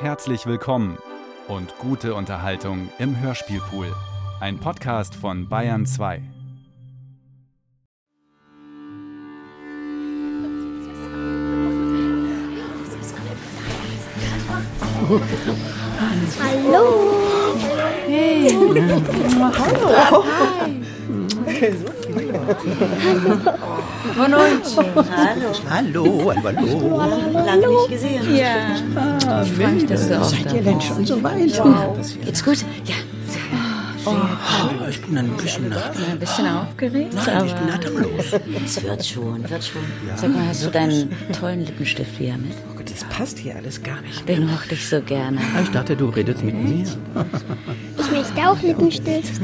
Herzlich willkommen und gute Unterhaltung im Hörspielpool. Ein Podcast von Bayern 2. Hallo. Hey. Hallo. Boa noite. Hallo. Hallo, hallo, hallo. Lange nicht gesehen. Ja. Ah, ich freue mich, dass du auch Seid ihr denn schon so weit? Wow. Geht's gut? Ja. Oh, ich bin ein bisschen Ein bisschen aufgeregt, Nein, ich bin aber atemlos. Es wird schon, wird schon. Sag mal, hast du deinen tollen Lippenstift wieder mit? Oh Gott, das passt hier alles gar nicht. Den mochte ich so gerne. Ich dachte, du redest mit mir. Ich möchte auch Lippenstift.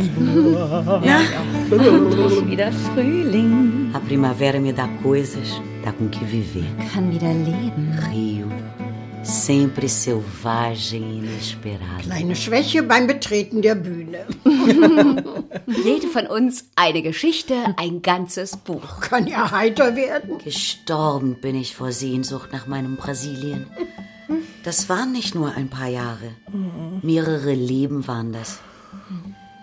wieder Frühling. A primavera me dá coisas, dá com que viver. Kann wieder leben. Rio, sempre selvagem e inesperado. Kleine Schwäche beim Betreten der Bühne. Jede von uns eine Geschichte, ein ganzes Buch. Kann ja heiter werden. Gestorben bin ich vor Sehnsucht nach meinem Brasilien. Das waren nicht nur ein paar Jahre. Mehrere Leben waren das.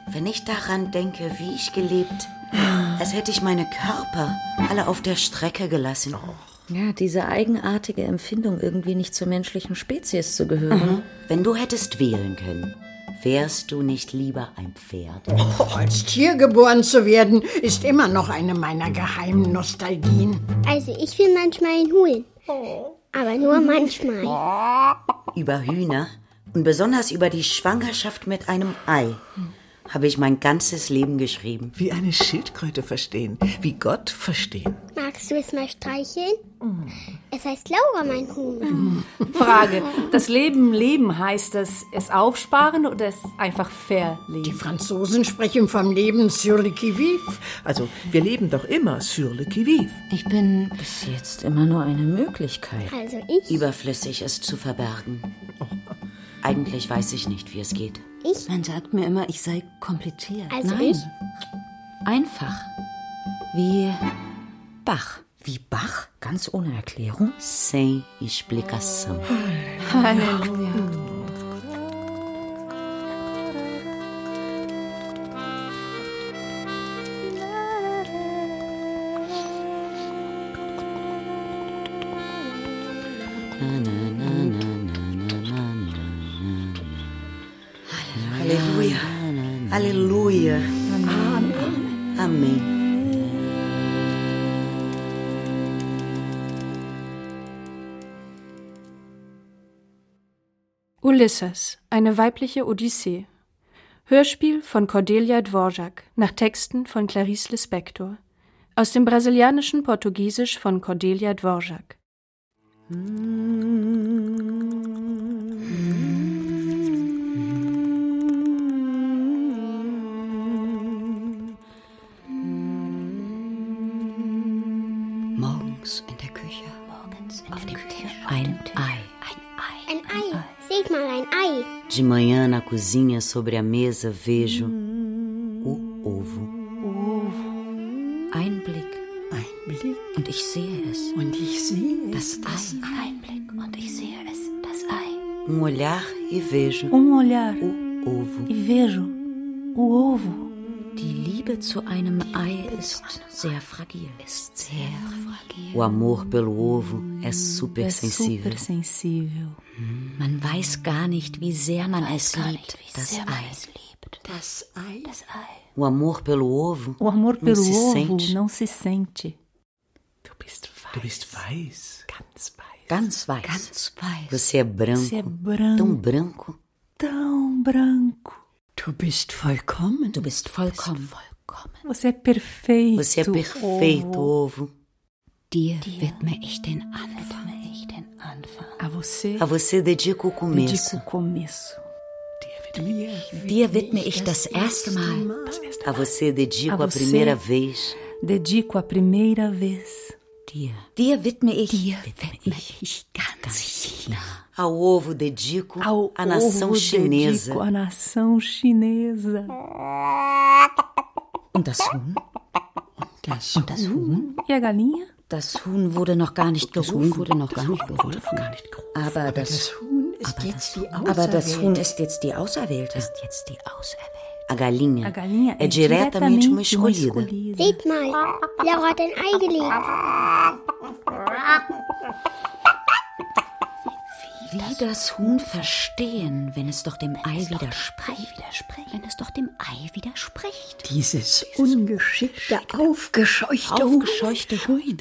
Wenn ich daran denke, wie ich gelebt, als hätte ich meine Körper alle auf der Strecke gelassen. Ja, diese eigenartige Empfindung, irgendwie nicht zur menschlichen Spezies zu gehören. Wenn du hättest wählen können, wärst du nicht lieber ein Pferd? Oh, als Tier geboren zu werden, ist immer noch eine meiner geheimen Nostalgien. Also ich will manchmal einen Huhn. Aber nur manchmal. Über Hühner und besonders über die Schwangerschaft mit einem Ei habe ich mein ganzes Leben geschrieben. Wie eine Schildkröte verstehen. Wie Gott verstehen. Magst du es mal streicheln? Es heißt Laura, mein Huhn. Frage: Das Leben leben heißt das es aufsparen oder es einfach Die verleben? Franzosen sprechen vom Leben sur le qui-vive. Also, wir leben doch immer sur le qui-vive. Ich bin bis jetzt immer nur eine Möglichkeit. Also ich. Überflüssig, es zu verbergen. Eigentlich weiß ich nicht, wie es geht. Ich. Man sagt mir immer, ich sei kompliziert. Also Nein, ich. einfach. Wie Bach. Wie Bach? Ganz ohne Erklärung? Sem explicação. Halleluja. Aleluia. Aleluia. Amém. Ulysses, eine weibliche Odyssee. Hörspiel von Cordelia Dvorak nach Texten von Clarice Lispector. Aus dem brasilianischen Portugiesisch von Cordelia Dvorak. Morgens De manhã na cozinha sobre a mesa vejo o ovo. Ein Blick. Ein Blick Und ich sehe es. und ich sehe Das Ei. Ein Blick. Und ich sehe es. Das Ei. Um olhar e vejo Um olhar o ovo. e vejo o ovo. Zu einem Ei ist sehr fragil. Ist sehr fragil. O amor pelo ovo é super É sensível. super sensível. Man weiß gar nicht, wie sehr man es liebt. Das Ei. das Ei. O amor pelo ovo O amor não pelo se ovo sente. não se sente. Du bist weiß. Du bist weiß. Ganz weiß. Ganz weiß. Ganz weiß. Você é branco, Você é branco, tão branco. tão branco. Du bist vollkommen. Du bist vollkommen. Você é perfeito. Você é perfeito, ovo. Dir widme ich den Anfang. Ich den Anfang. A você A você dedico o dedico começo. o começo. Dir widme ich das erste Mal. A você dedico A a você. primeira vez. Dedico a primeira vez. Dir. Dir widme ich. Dir widme ich ganz nah. Ao ovo dedico Ao a nação ovo chinesa. dedico a nação chinesa. Und das Huhn? Das Und das Huhn? E a galinha? Das Huhn wurde noch gar nicht gerufen. wurde noch gar nicht gerufen. Aber das, Huhn ist aber jetzt das, die Auserwählte. Aber das Huhn ist jetzt die Auserwählte. Ist jetzt die Auserwählte. A galinha, A galinha é diretamente uma escolhida. Seht mal, Laura hat ein Ei gelegt. Wie das Huhn verstehen, wenn es doch dem Ei widerspricht. Wenn es doch dem Ei widerspricht. Dieses ungeschickte, aufgescheuchte. Aufgescheuchte Huhn.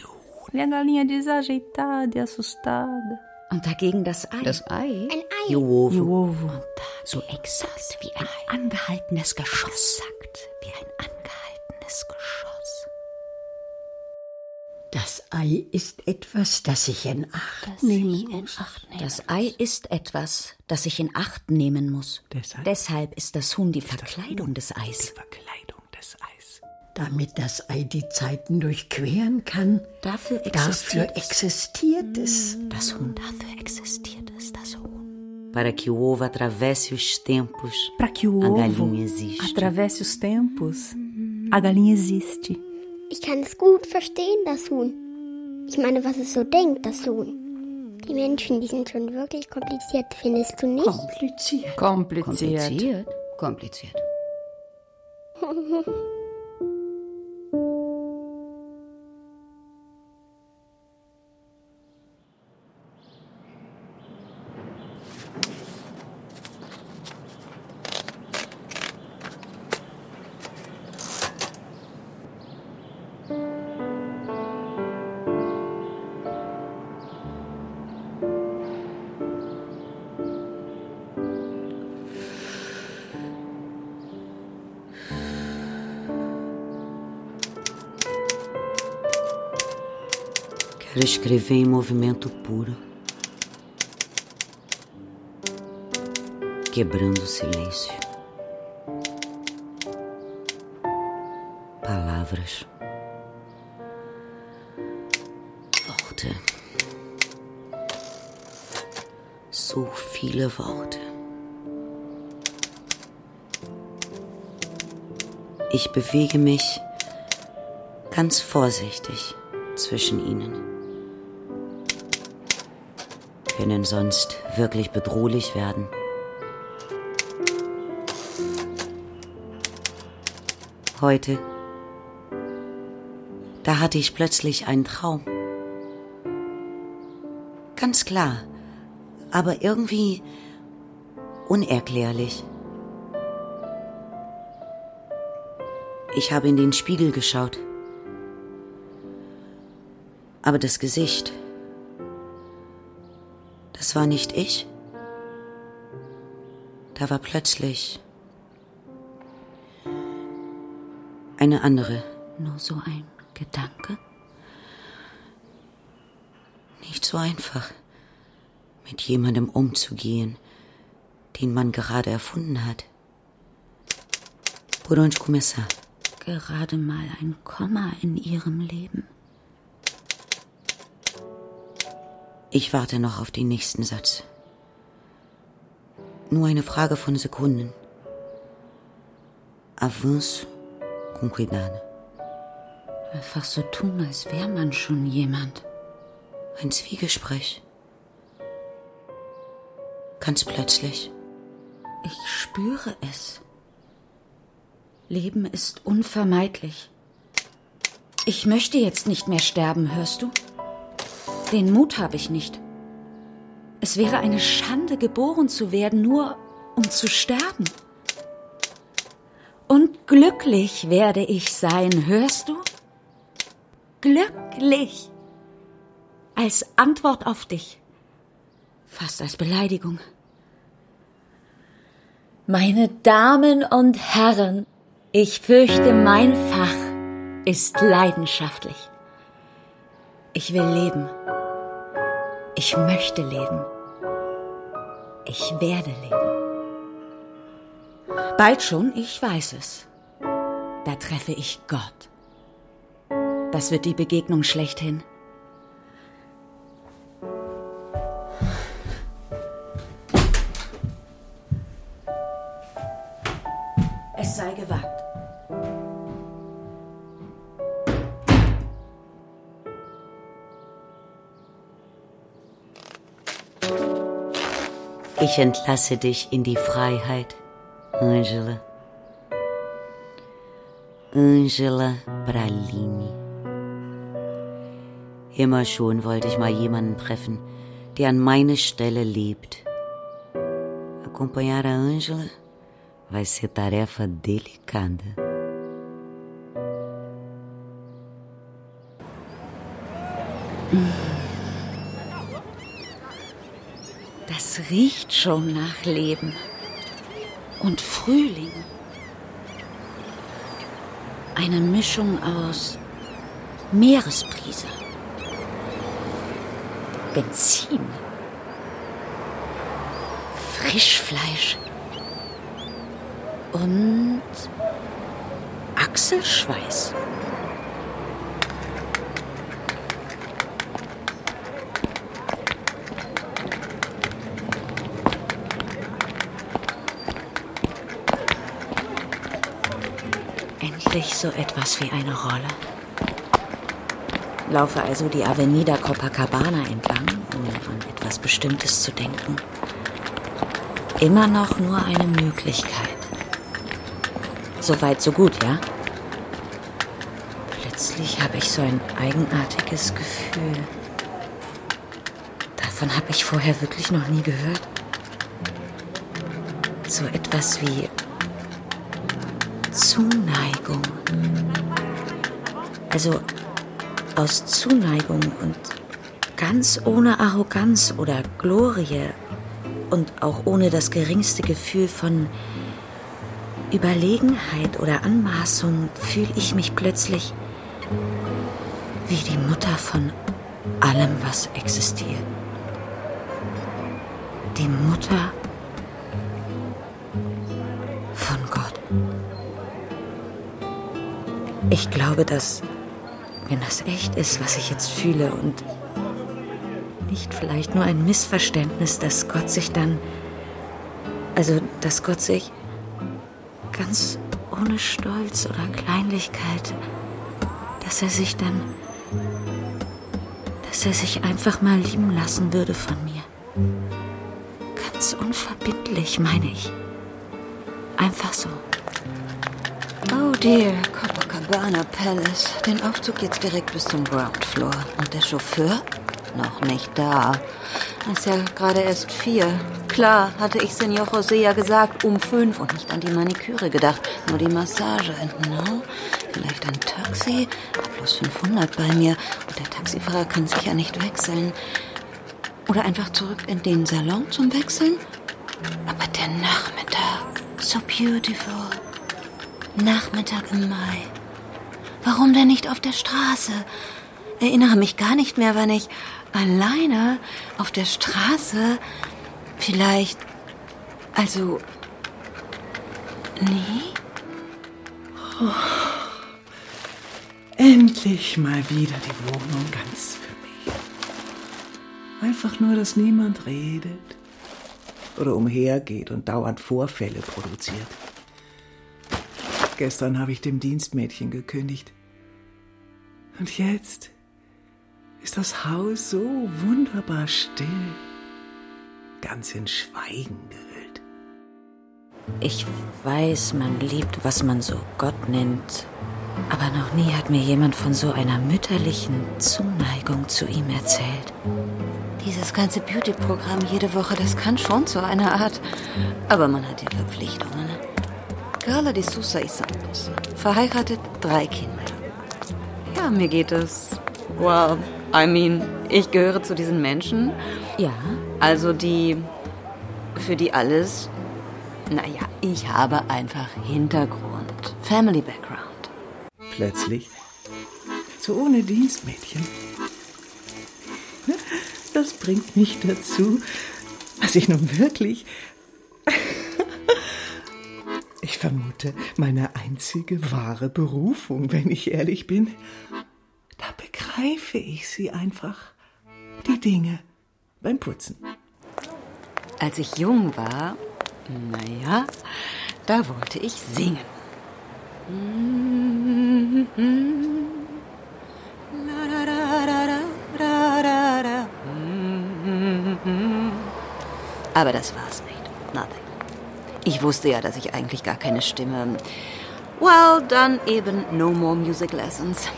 E a galinha desajeitada e assustada. Und dagegen das Ei. Das Ei? Ein Ei. E o ovo. E o ovo. so exakt wie ein angehaltenes Geschoss. Exakt wie ein angehaltenes Geschoss. Das Ei ist etwas, das ich in Acht nehmen muss. Das Ei ist etwas, das ich in Acht nehmen muss. Deshalb? Deshalb ist das Huhn die Verkleidung des Eis. Verkleidung des Eis. Damit das Ei die Zeiten durchqueren kann, Dafür dafür existiert es. existiert es. Das Huhn, dafür existiert es, das Huhn. Para que o ovo atravesse os tempos, Para que o a ovo galinha existe. atravesse os tempos, a galinha existe. Ich kann es gut verstehen, das Huhn. Ich meine, was es so denkt, das Huhn. Die Menschen, die sind schon wirklich kompliziert, findest du nicht? Kompliziert. Kompliziert. Kompliziert. Kompliziert. escrever em movimento puro, quebrando o silêncio. Palavras. Worte. So viele Worte. Ich bewege mich ganz vorsichtig zwischen ihnen. Können sonst wirklich bedrohlich werden. Heute, da hatte ich plötzlich einen Traum. Ganz klar, aber irgendwie unerklärlich. Ich habe in den Spiegel geschaut. Aber das Gesicht, das war nicht ich. Da war plötzlich eine andere. Nur so ein Gedanke? Nicht so einfach, mit jemandem umzugehen, den man gerade erfunden hat. Onde começar? Gerade mal ein Komma in ihrem Leben. Ich warte noch auf den nächsten Satz. Nur eine Frage von Sekunden. Avance com cuidado. Einfach so tun, als wäre man schon jemand. Ein Zwiegespräch. Ganz plötzlich. Ich spüre es. Leben ist unvermeidlich. Ich möchte jetzt nicht mehr sterben, hörst du? Den Mut habe ich nicht. Es wäre eine Schande, geboren zu werden, nur um zu sterben. Und glücklich werde ich sein, hörst du? Glücklich. Als Antwort auf dich. Fast als Beleidigung. Meine Damen und Herren, ich fürchte, mein Fach ist leidenschaftlich. Ich will leben. Ich möchte leben. Ich werde leben. Bald schon, ich weiß es. Da treffe ich Gott. Das wird die Begegnung schlechthin. Ich entlasse dich in die Freiheit, Angela. Angela Pralini. Immer schon wollte ich mal jemanden treffen, der an meine Stelle lebt. Acompanhar a Angela vai ser tarefa delicada. Das riecht schon nach Leben und Frühling. Eine Mischung aus Meeresbrise, Benzin, Frischfleisch und Achselschweiß. Endlich so etwas wie eine Rolle. Laufe also die Avenida Copacabana entlang, ohne an etwas Bestimmtes zu denken. Immer noch nur eine Möglichkeit. So weit, so gut, ja? Plötzlich habe ich so ein eigenartiges Gefühl. Davon habe ich vorher wirklich noch nie gehört. So etwas wie Also aus Zuneigung und ganz ohne Arroganz oder Glorie und auch ohne das geringste Gefühl von Überlegenheit oder Anmaßung fühle ich mich plötzlich wie die Mutter von allem, was existiert. Die Mutter von Gott. Ich glaube, dass, wenn das echt ist, was ich jetzt fühle und nicht vielleicht nur ein Missverständnis, dass Gott sich dann, also dass Gott sich ganz ohne Stolz oder Kleinlichkeit, dass er sich dann, dass er sich einfach mal lieben lassen würde von mir. Ganz unverbindlich, meine ich. Einfach so. Oh dear, Copacabana Palace. Den Aufzug jetzt direkt bis zum Ground Floor. Und der Chauffeur? Noch nicht da. Ist ja gerade erst vier. Klar, hatte ich Senor José ja gesagt, um fünf und nicht an die Maniküre gedacht. Nur die Massage. And now? Vielleicht ein Taxi? Plus 500 bei mir. Und der Taxifahrer kann sicher nicht wechseln. Oder einfach zurück in den Salon zum Wechseln? Aber der Nachmittag. So beautiful. Nachmittag im Mai. Warum denn nicht auf der Straße? Erinnere mich gar nicht mehr, wann ich alleine auf der Straße vielleicht. Also. Nie? Oh. Endlich mal wieder die Wohnung ganz für mich. Einfach nur, dass niemand redet oder umhergeht und dauernd Vorfälle produziert. Gestern habe ich dem Dienstmädchen gekündigt. Und jetzt ist das Haus so wunderbar still, ganz in Schweigen gehüllt. Ich weiß, man liebt, was man so Gott nennt, aber noch nie hat mir jemand von so einer mütterlichen Zuneigung zu ihm erzählt. Dieses ganze Beauty-Programm jede Woche, das kann schon zu einer Art. Aber man hat ja Verpflichtungen. Carla de Sousa y Santos. Verheiratet, drei Kinder. Ja, mir geht es. Well, I mean, ich gehöre zu diesen Menschen. Ja. Also die. Für die alles. Naja, ich habe einfach Hintergrund. Family Background. Plötzlich. So ohne Dienstmädchen. Das bringt mich dazu, was ich nun wirklich ich vermute, meine einzige wahre Berufung, wenn ich ehrlich bin. Da begreife ich sie einfach. Die Dinge beim Putzen. Als ich jung war, naja, da wollte ich singen. Aber das war's nicht. Nothing. Ich wusste ja, dass ich eigentlich gar keine Stimme. Well, dann eben no more music lessons.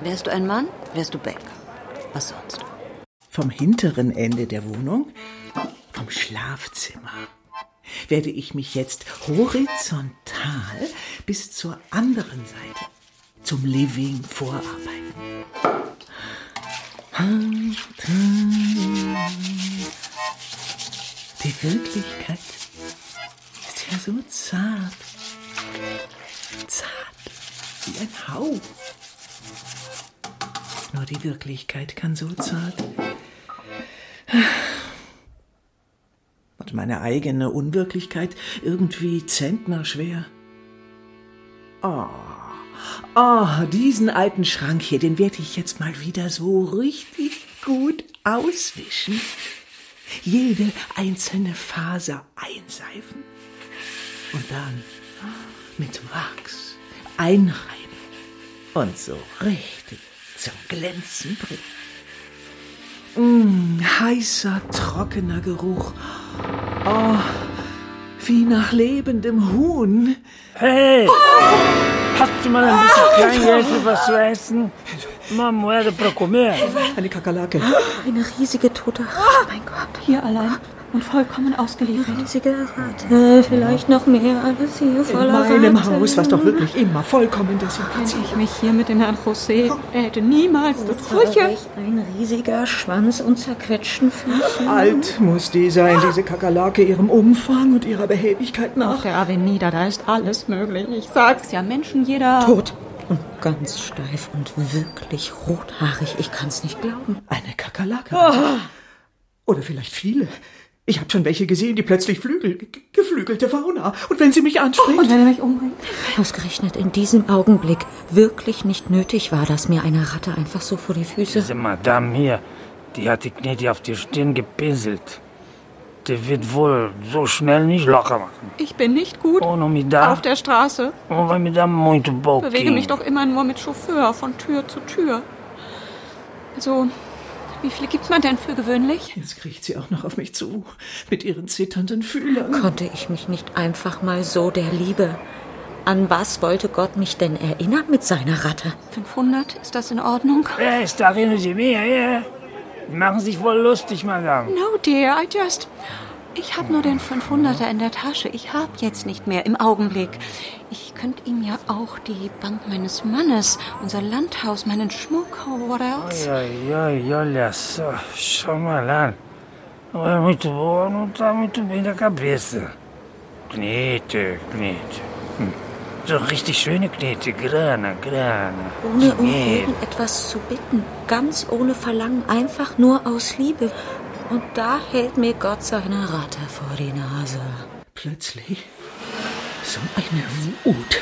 Wärst du ein Mann, wärst du Banker. Was sonst? Vom hinteren Ende der Wohnung, vom Schlafzimmer, werde ich mich jetzt horizontal bis zur anderen Seite zum Living vorarbeiten. Die Wirklichkeit Wirklichkeit kann so zart. Und meine eigene Unwirklichkeit irgendwie zentnerschwer. Oh, oh, diesen alten Schrank hier, den werde ich jetzt mal wieder so richtig gut auswischen. Jede einzelne Faser einseifen und dann mit Wachs einreiben und so richtig zum Glänzen bringen. Mm, heißer, trockener Geruch. Oh, wie nach lebendem Huhn. Hey! Hast du mal ein bisschen Kleingeld für was zu essen? Moeda para comer? Eine Kakerlake. Eine riesige tote Ratte, mein Gott. Hier allein und vollkommen ausgeliefert. Riesige Ratte, vielleicht noch mehr, alles hier voller In meinem Ratten. Haus, was doch wirklich immer vollkommen Wenn desinfiziert. ich mich hier mit dem Herrn José, er hätte niemals das Früche. Ein riesiger Schwanz und zerquetschten Füßen. Alt muss die sein, diese Kakerlake, ihrem Umfang und ihrer Behäbigkeit Auf nach. der Avenida, da ist alles möglich. Ich sag's ja, Menschen jeder. Tot. Und ganz steif und wirklich rothaarig. Ich kann's nicht glauben. Eine Kakerlake. Oder vielleicht viele. Ich habe schon welche gesehen, die plötzlich Flügel, ge- geflügelte Fauna. Und wenn sie mich anspricht... Und wenn er mich umbringt? Ausgerechnet in diesem Augenblick wirklich nicht nötig war, dass mir eine Ratte einfach so vor die Füße. Diese Madame hier, die hat die Knete auf die Stirn gepinselt. Die wird wohl so schnell nicht locker machen. Ich bin nicht gut Oh, dá. auf der Straße. Oh, dar muito pouquinho. Bewege mich doch immer nur mit Chauffeur von Tür zu Tür. Also, wie viele gibt man denn für gewöhnlich? Jetzt kriecht sie auch noch auf mich zu, mit ihren zitternden Fühlern. Konnte ich mich nicht einfach mal so der Liebe. An was wollte Gott mich denn erinnern mit seiner Ratte? 500, ist das in Ordnung? Wer ist darin Sie mir, ja? Die machen sich wohl lustig, Madame. No, dear, I just... Ich habe nur den 500er in der Tasche. Ich habe jetzt nicht mehr im Augenblick. Ich könnte ihm ja auch die Bank meines Mannes, unser Landhaus, meinen Schmuck, oh, what else? Ai, ai, olha só, schau mal an. Não é muito boa, não tá muito bem da cabeça. Knete, Knete. Hm. So richtig schöne Knete, Grana, Grana. Ohne um irgendetwas zu bitten. Ganz ohne Verlangen, einfach nur aus Liebe. Und da hält mir Gott seine Ratte vor die Nase. Plötzlich so eine Wut.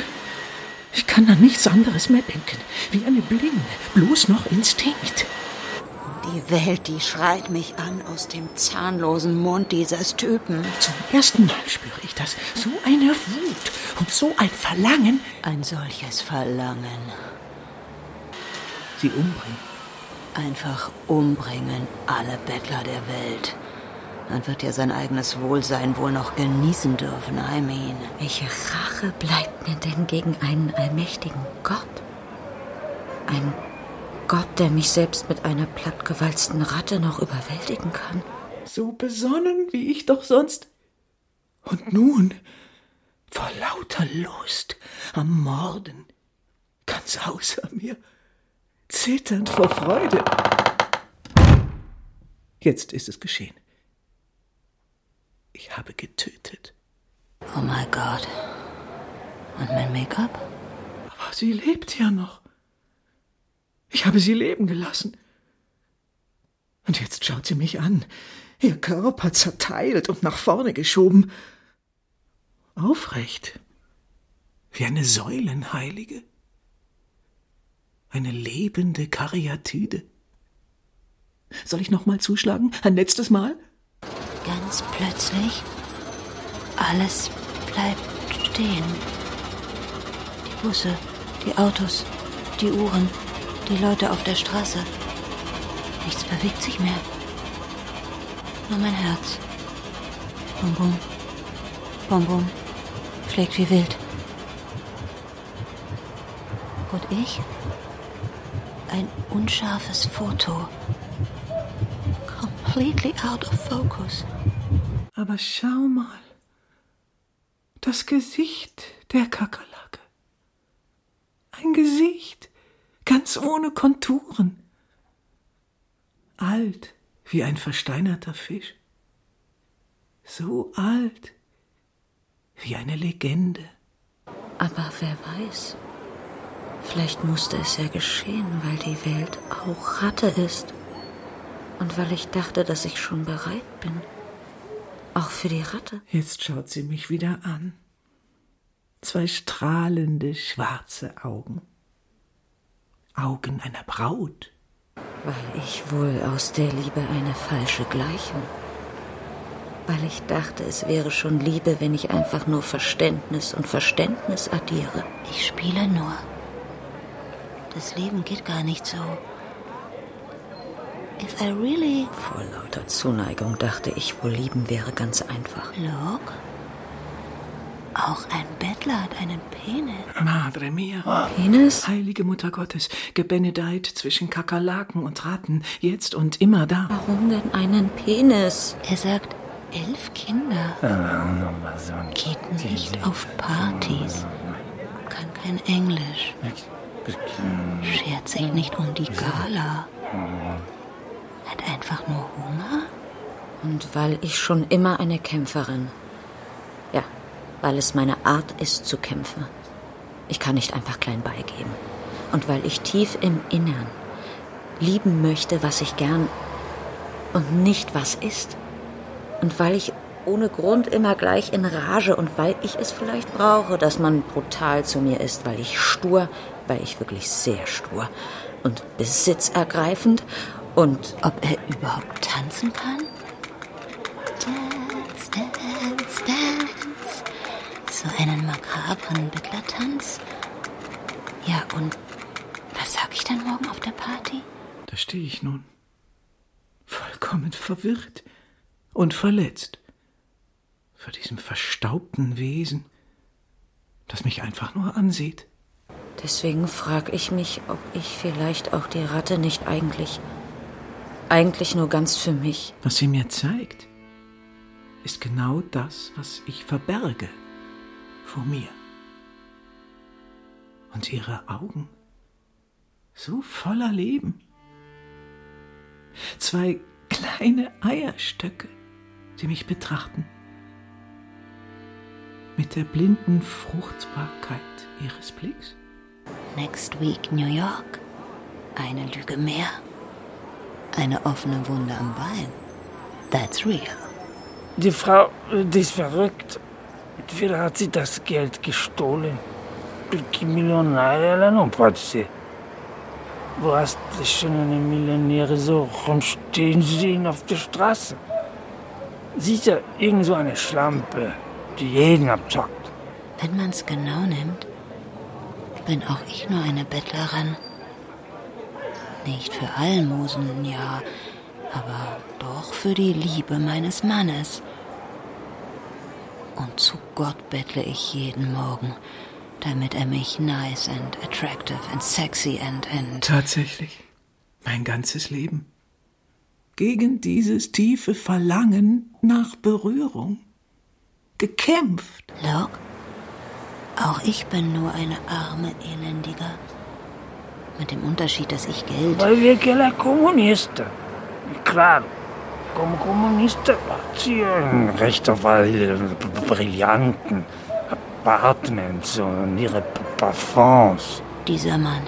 Ich kann an nichts anderes mehr denken. Wie eine Blinde. Bloß noch Instinkt. Die Welt, die schreit mich an aus dem zahnlosen Mund dieses Typen. Zum ersten Mal spüre ich das. So eine Wut und so ein Verlangen. Ein solches Verlangen. Sie umbringen. Einfach umbringen alle Bettler der Welt. Dann wird er sein eigenes Wohlsein wohl noch genießen dürfen, I mean. Welche Rache bleibt mir denn gegen einen allmächtigen Gott? Ein Gott, der mich selbst mit einer plattgewalzten Ratte noch überwältigen kann. So besonnen, wie ich doch sonst. Und nun, vor lauter Lust am Morden, ganz außer mir, zitternd vor Freude. Jetzt ist es geschehen. Ich habe getötet. Oh mein Gott. Und mein Make-up? Aber sie lebt ja noch. Ich habe sie leben gelassen. Und jetzt schaut sie mich an, ihr Körper zerteilt und nach vorne geschoben. Aufrecht. Wie eine Säulenheilige. Eine lebende Karyatide. Soll ich noch mal zuschlagen? Ein letztes Mal? Ganz plötzlich. Alles bleibt stehen. Die Busse, die Autos, die Uhren, die Leute auf der Straße. Nichts bewegt sich mehr. Nur mein Herz. Bum Bum. Bum Bum. Schlägt wie wild. Und ich? Ein unscharfes Foto. Completely out of focus. Aber schau mal. Das Gesicht der Kakerlake. Ein Gesicht, ganz ohne Konturen. Alt wie ein versteinerter Fisch. So alt wie eine Legende. Aber wer weiß, vielleicht musste es ja geschehen, weil die Welt auch Ratte ist. Und weil ich dachte, dass ich schon bereit bin. Auch für die Ratte. Jetzt schaut sie mich wieder an. Zwei strahlende schwarze Augen. Augen einer Braut. Weil ich wohl aus der Liebe eine falsche Gleichung. Weil ich dachte, es wäre schon Liebe, wenn ich einfach nur Verständnis und Verständnis addiere. Ich spiele nur. Das Leben geht gar nicht so. If I really. Vor lauter Zuneigung dachte ich, wohl lieben wäre ganz einfach. Look. Auch ein Bettler hat einen Penis. Madre mia. Penis? Heilige Mutter Gottes, gebenedeit zwischen Kakerlaken und Ratten, jetzt und immer da. Warum denn einen Penis? Er sagt, elf Kinder. Geht nicht auf Partys. Kann kein Englisch. Schert sich nicht um die Gala. Hat einfach nur Hunger. Und weil ich schon immer eine Kämpferin. Ja, weil es meine Art ist zu kämpfen. Ich kann nicht einfach klein beigeben. Und weil ich tief im Innern lieben möchte, was ich gern und nicht was ist. Und weil ich ohne Grund immer gleich in Rage und weil ich es vielleicht brauche, dass man brutal zu mir ist, weil ich stur, weil ich wirklich sehr stur und besitzergreifend und ob er überhaupt tanzen kann? Dance, dance, dance. So einen makabren Bettlertanz. Ja, und was sag ich dann morgen auf der Party? Da stehe ich nun, vollkommen verwirrt und verletzt vor diesem verstaubten Wesen, das mich einfach nur ansieht. Deswegen frage ich mich, ob ich vielleicht auch die Ratte nicht eigentlich, eigentlich nur ganz für mich. Was sie mir zeigt, ist genau das, was ich verberge vor mir. Und ihre Augen, so voller Leben. Zwei kleine Eierstöcke, die mich betrachten. Mit der blinden Fruchtbarkeit ihres Blicks. Week New York. Eine Lüge mehr. Eine offene Wunde am Bein. That's real. Die Frau, die ist verrückt. Entweder hat sie das Geld gestohlen. Perché milionaria la non essere. Wo hast du schon eine Millionäre so rumstehen sehen auf der Straße? Sicher, irgend so eine Schlampe, die jeden abzockt. Wenn man's genau nimmt, bin auch ich nur eine Bettlerin. Nicht für Almosen, ja, aber doch für die Liebe meines Mannes. Und zu Gott bettle ich jeden Morgen, damit er mich nice and attractive and sexy and and. Tatsächlich. Mein ganzes Leben. Gegen dieses tiefe Verlangen nach Berührung. Gekämpft. Look, auch ich bin nur eine arme Elendige. Mit dem Unterschied, dass ich Geld. Weil wir la comunista. Claro. Como comunista hat sie ein Recht auf all ihre brillanten Apartments und ihre Parfums. Dieser Mann,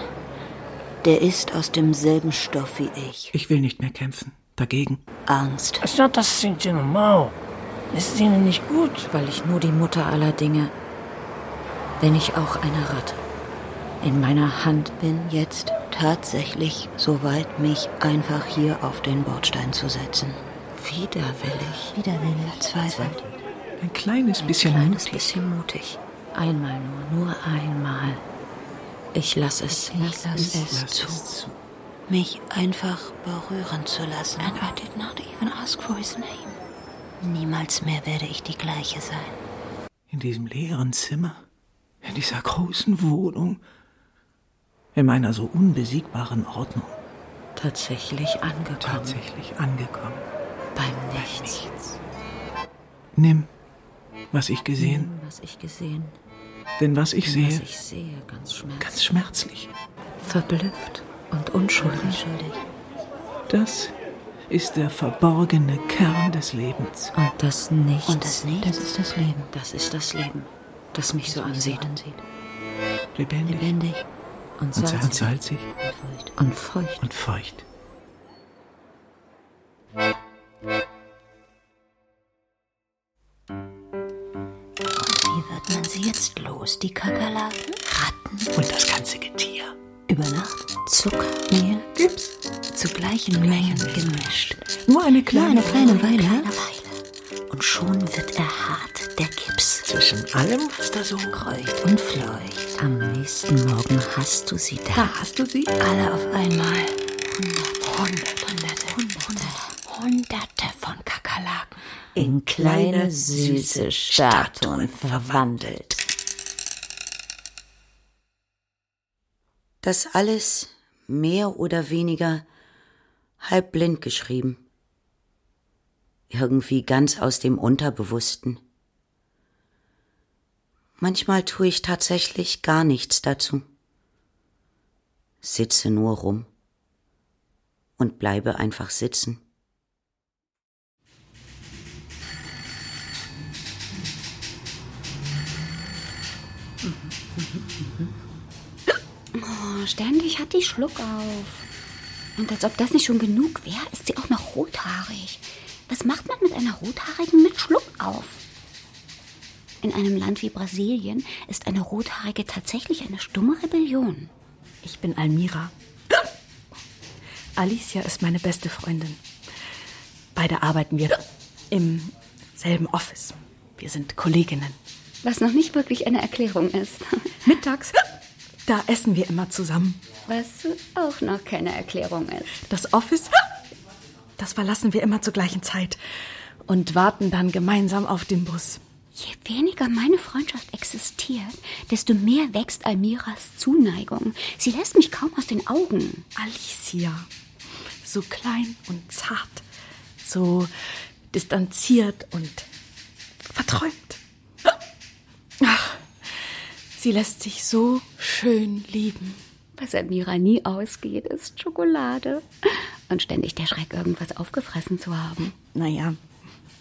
der ist aus demselben Stoff wie ich. Ich will nicht mehr kämpfen. Dagegen. Angst. Es not das sind sie normal. Ist ihnen nicht gut. Weil ich nur die Mutter aller Dinge, wenn ich auch eine Ratte in meiner Hand bin jetzt tatsächlich so weit, mich einfach hier auf den Bordstein zu setzen. Widerwillig. Widerwillig, verzweifelt. Ein kleines Ein bisschen kleines mutig. bisschen mutig. Einmal nur, nur einmal. Ich lass es. Ich lass es lass zu. es zu. Mich einfach berühren zu lassen. And I did not even ask for his name. Niemals mehr werde ich die gleiche sein. In diesem leeren Zimmer, in dieser großen Wohnung, in meiner so unbesiegbaren Ordnung. Tatsächlich angekommen. Tatsächlich angekommen. Beim Nichts. Nimm, was ich gesehen. Nimm, was ich gesehen. Denn was ich Denn sehe, Was ich sehe, ganz schmerzlich. ganz schmerzlich. Verblüfft und unschuldig. unschuldig. Das ist der verborgene Kern des Lebens. Und das Nichts. Und das Nichts? Das ist das Leben. Das ist das Leben, das mich so ansieht. Lebendig, Lebendig und und salzig. salzig, salzig Und feucht. und feucht. Wie wird man sie jetzt los, die Kakerlaken? Ratten? Und das ganze Getier. Über Nacht? Zucker, Mehl, Gips? Zu gleichen Mengen gemischt. Nur eine Nur kleine, eine kleine Weile. Kleine Weile. Und schon wird er hart, der Gips. Zwischen allem, was da so kreucht und fleucht. Am nächsten Morgen hast du sie da. Da hast du sie? Alle auf einmal. Hunderte, hunderte, hunderte, hunderte von Kakerlaken. In kleine, süße Statuen verwandelt. Das alles mehr oder weniger halb blind geschrieben. Irgendwie ganz aus dem Unterbewussten. Manchmal tue ich tatsächlich gar nichts dazu. Sitze nur rum und bleibe einfach sitzen. Oh, ständig hat die Schluck auf. Und als ob das nicht schon genug wäre, ist sie auch noch rothaarig. Was macht man mit einer Rothaarigen mit Schluck auf? In einem Land wie Brasilien ist eine Rothaarige tatsächlich eine stumme Rebellion. Ich bin Almira. Alicia ist meine beste Freundin. Beide arbeiten wir im selben Office. Wir sind Kolleginnen. Was noch nicht wirklich eine Erklärung ist. Mittags, da essen wir immer zusammen. Was auch noch keine Erklärung ist. Das Office, das verlassen wir immer zur gleichen Zeit und warten dann gemeinsam auf den Bus. Je weniger meine Freundschaft existiert, desto mehr wächst Almiras Zuneigung. Sie lässt mich kaum aus den Augen. Alicia, so klein und zart, so distanziert und verträumt. Ach, sie lässt sich so schön lieben. Was Almira nie ausgeht, ist Schokolade. Und ständig der Schreck, irgendwas aufgefressen zu haben. Naja,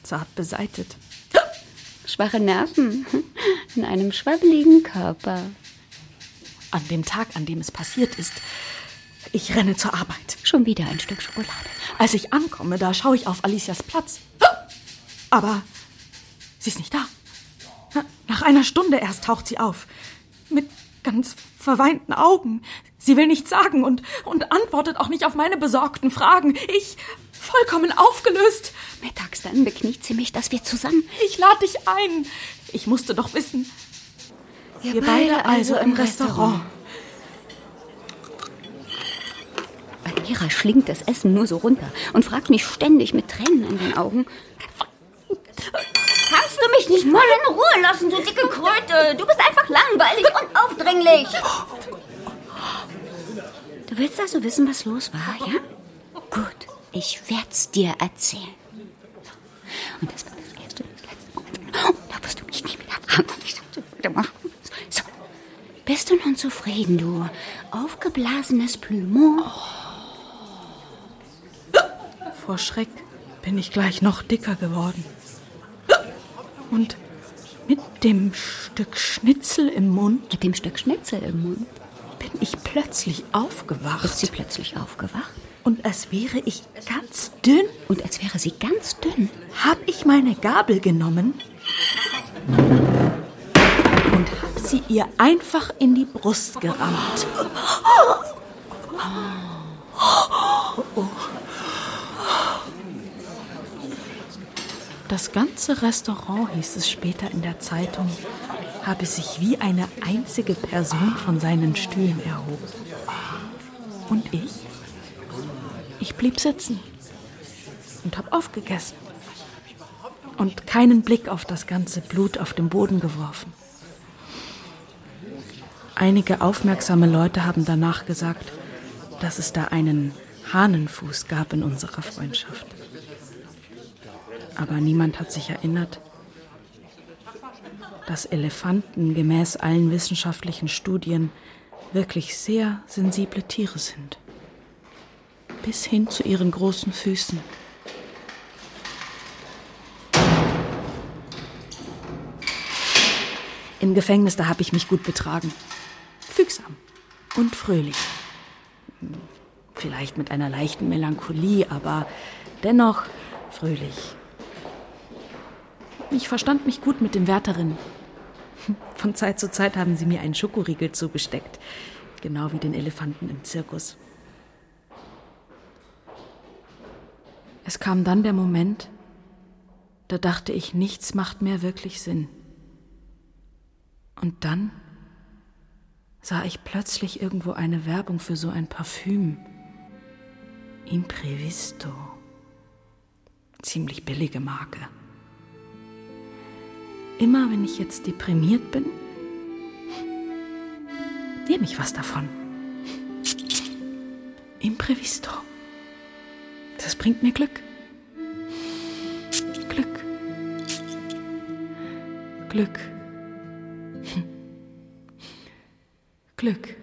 zart beseitet. Schwache Nerven in einem schwabbeligen Körper. An dem Tag, an dem es passiert ist, ich renne zur Arbeit. Schon wieder ein Stück Schokolade. Als ich ankomme, da schaue ich auf Alicias Platz. Aber sie ist nicht da. Nach einer Stunde erst taucht sie auf. Mit ganz verweinten Augen. Sie will nichts sagen und, und antwortet auch nicht auf meine besorgten Fragen. Ich, vollkommen aufgelöst. Mittags dann bekniet sie mich, dass wir zusammen. Ich lade dich ein. Ich musste doch wissen. Wir, Wir beide also im Restaurant. Almira schlingt das Essen nur so runter und fragt mich ständig mit Tränen in den Augen. Kannst du mich nicht mal in Ruhe lassen, du dicke Kröte? Du bist einfach langweilig und aufdringlich. Du willst also wissen, was los war, ja? Gut, ich werd's dir erzählen. Und das wird das erste und das letzte Mal. Da wirst du mich nie wieder fragen, was ich dazu weitermachen. So, bist du nun zufrieden, du aufgeblasenes Plümo? Vor Schreck bin ich gleich noch dicker geworden. Und mit dem Stück Schnitzel im Mund. Mit dem Stück Schnitzel im Mund? Bin ich plötzlich aufgewacht. Ist sie plötzlich aufgewacht? Und als wäre ich ganz dünn. Und als wäre sie ganz dünn. Hab ich meine Gabel genommen und hab sie ihr einfach in die Brust gerammt. Das ganze Restaurant, hieß es später in der Zeitung, habe sich wie eine einzige Person von seinen Stühlen erhoben. Und ich? Ich blieb sitzen und hab aufgegessen. und keinen Blick auf das ganze Blut auf dem Boden geworfen. Einige aufmerksame Leute haben danach gesagt, dass es da einen Hahnenfuß gab in unserer Freundschaft. Aber niemand hat sich erinnert, dass Elefanten gemäß allen wissenschaftlichen Studien wirklich sehr sensible Tiere sind. Bis hin zu ihren großen Füßen. Im Gefängnis, da habe ich mich gut betragen. Fügsam und fröhlich. Vielleicht mit einer leichten Melancholie, aber dennoch fröhlich. Ich verstand mich gut mit den Wärterinnen. Von Zeit zu Zeit haben sie mir einen Schokoriegel zugesteckt, genau wie den Elefanten im Zirkus. Es kam dann der Moment, da dachte ich, nichts macht mehr wirklich Sinn. Und dann sah ich plötzlich irgendwo eine Werbung für so ein Parfüm. Imprevisto. Ziemlich billige Marke. Immer wenn ich jetzt deprimiert bin, nehme ich was davon. Imprevisto. Das bringt mir Glück. Glück. Glück. Glück.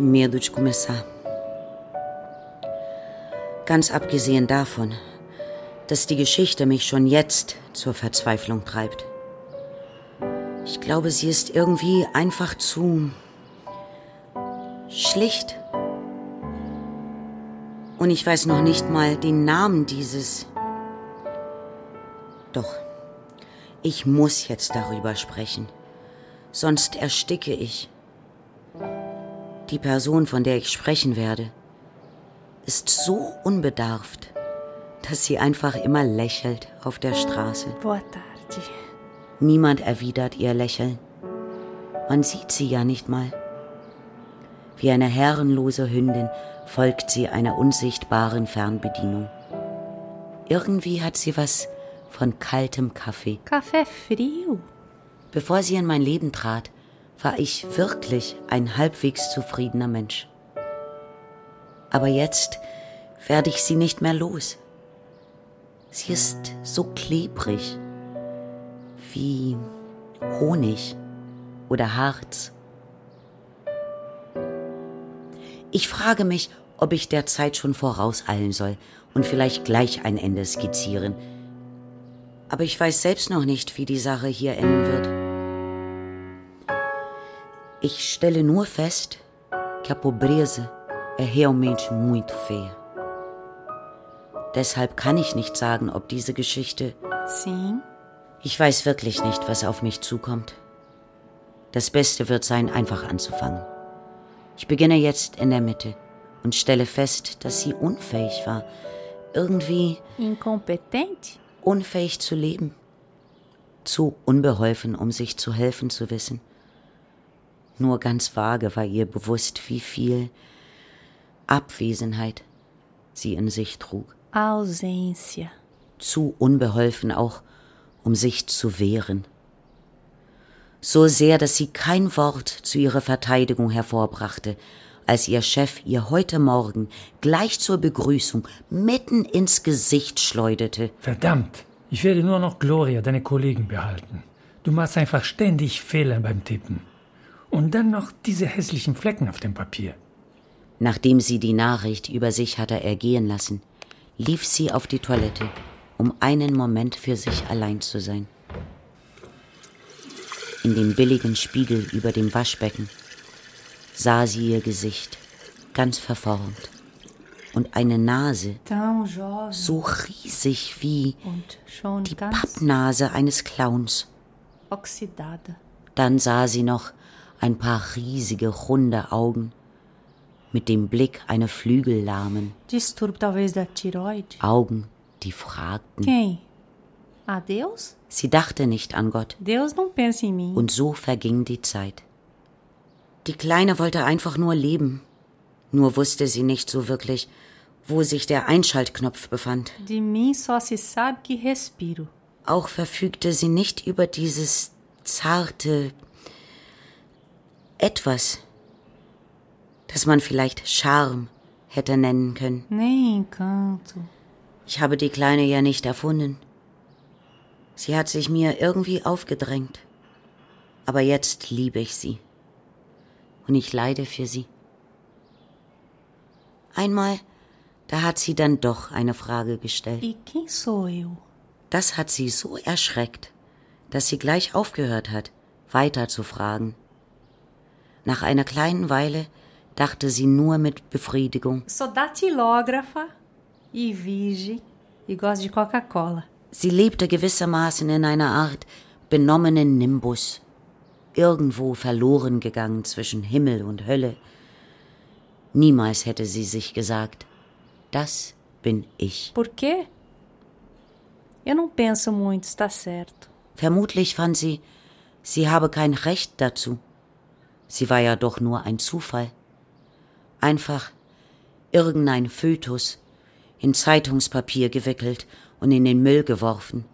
Que medo de começar. Ganz abgesehen davon, dass die Geschichte mich schon jetzt zur Verzweiflung treibt. Ich glaube, sie ist irgendwie einfach zu schlicht. Und ich weiß noch nicht mal den Namen dieses. Doch, ich muss jetzt darüber sprechen, sonst ersticke ich. Die Person, von der ich sprechen werde, ist so unbedarft, dass sie einfach immer lächelt auf der Straße. Niemand erwidert ihr Lächeln. Man sieht sie ja nicht mal. Wie eine herrenlose Hündin folgt sie einer unsichtbaren Fernbedienung. Irgendwie hat sie was von kaltem Kaffee. Kaffee frio. Bevor sie in mein Leben trat, war ich wirklich ein halbwegs zufriedener Mensch. Aber jetzt werde ich sie nicht mehr los. Sie ist so klebrig wie Honig oder Harz. Ich frage mich, ob ich der Zeit schon vorauseilen soll und vielleicht gleich ein Ende skizzieren. Aber ich weiß selbst noch nicht, wie die Sache hier enden wird. Ich stelle nur fest que a pobreza é realmente muito feia. Deshalb kann ich nicht sagen, ob diese Geschichte. Sim. Ich weiß wirklich nicht, was auf mich zukommt. Das Beste wird sein, einfach anzufangen. Ich beginne jetzt in der Mitte und stelle fest, dass sie unfähig war, irgendwie Incompetente? unfähig zu leben. Zu unbeholfen, um sich zu helfen zu wissen. Nur ganz vage war ihr bewusst, wie viel Abwesenheit sie in sich trug. Ausência. Zu unbeholfen auch, um sich zu wehren. So sehr, dass sie kein Wort zu ihrer Verteidigung hervorbrachte, als ihr Chef ihr heute Morgen gleich zur Begrüßung mitten ins Gesicht schleuderte. Verdammt, ich werde nur noch Gloria, deine Kollegen, behalten. Du machst einfach ständig Fehler beim Tippen. Und dann noch diese hässlichen Flecken auf dem Papier. Nachdem sie die Nachricht über sich hatte ergehen lassen, lief sie auf die Toilette, um einen Moment für sich allein zu sein. In dem billigen Spiegel über dem Waschbecken sah sie ihr Gesicht, ganz verformt, und eine Nase, so riesig wie Und schon die Pappnase eines Clowns. Dann sah sie noch ein paar riesige, runde Augen mit dem Blick einer Flügellahmen, Distúrbio talvez da tiroide. Augen, die fragten. Quem? A Deus? Sie dachte nicht an Gott, Deus não pensa em mim. und so verging die Zeit. Die Kleine wollte einfach nur leben, nur wusste sie nicht so wirklich, wo sich der Einschaltknopf befand. De mim só se sabe que respiro. Auch verfügte sie nicht über dieses zarte etwas, das man vielleicht Charme hätte nennen können. Nem encanto. Ich habe die Kleine ja nicht erfunden. Sie hat sich mir irgendwie aufgedrängt. Aber jetzt liebe ich sie. Und ich leide für sie. Einmal, da hat sie dann doch eine Frage gestellt. E quem sou eu? Das hat sie so erschreckt, dass sie gleich aufgehört hat, weiter zu fragen. Nach einer kleinen Weile dachte sie nur mit Befriedigung. Sou datilógrafa e virgem e gosto de Coca-Cola. Sie lebte gewissermaßen in einer Art benommenen Nimbus, irgendwo verloren gegangen zwischen Himmel und Hölle. Niemals hätte sie sich gesagt, das bin ich. Por quê? Eu não penso muito, está certo. Vermutlich fand sie, sie habe kein Recht dazu. Sie war ja doch nur ein Zufall. Einfach irgendein Fötus, in Zeitungspapier gewickelt und in den Müll geworfen.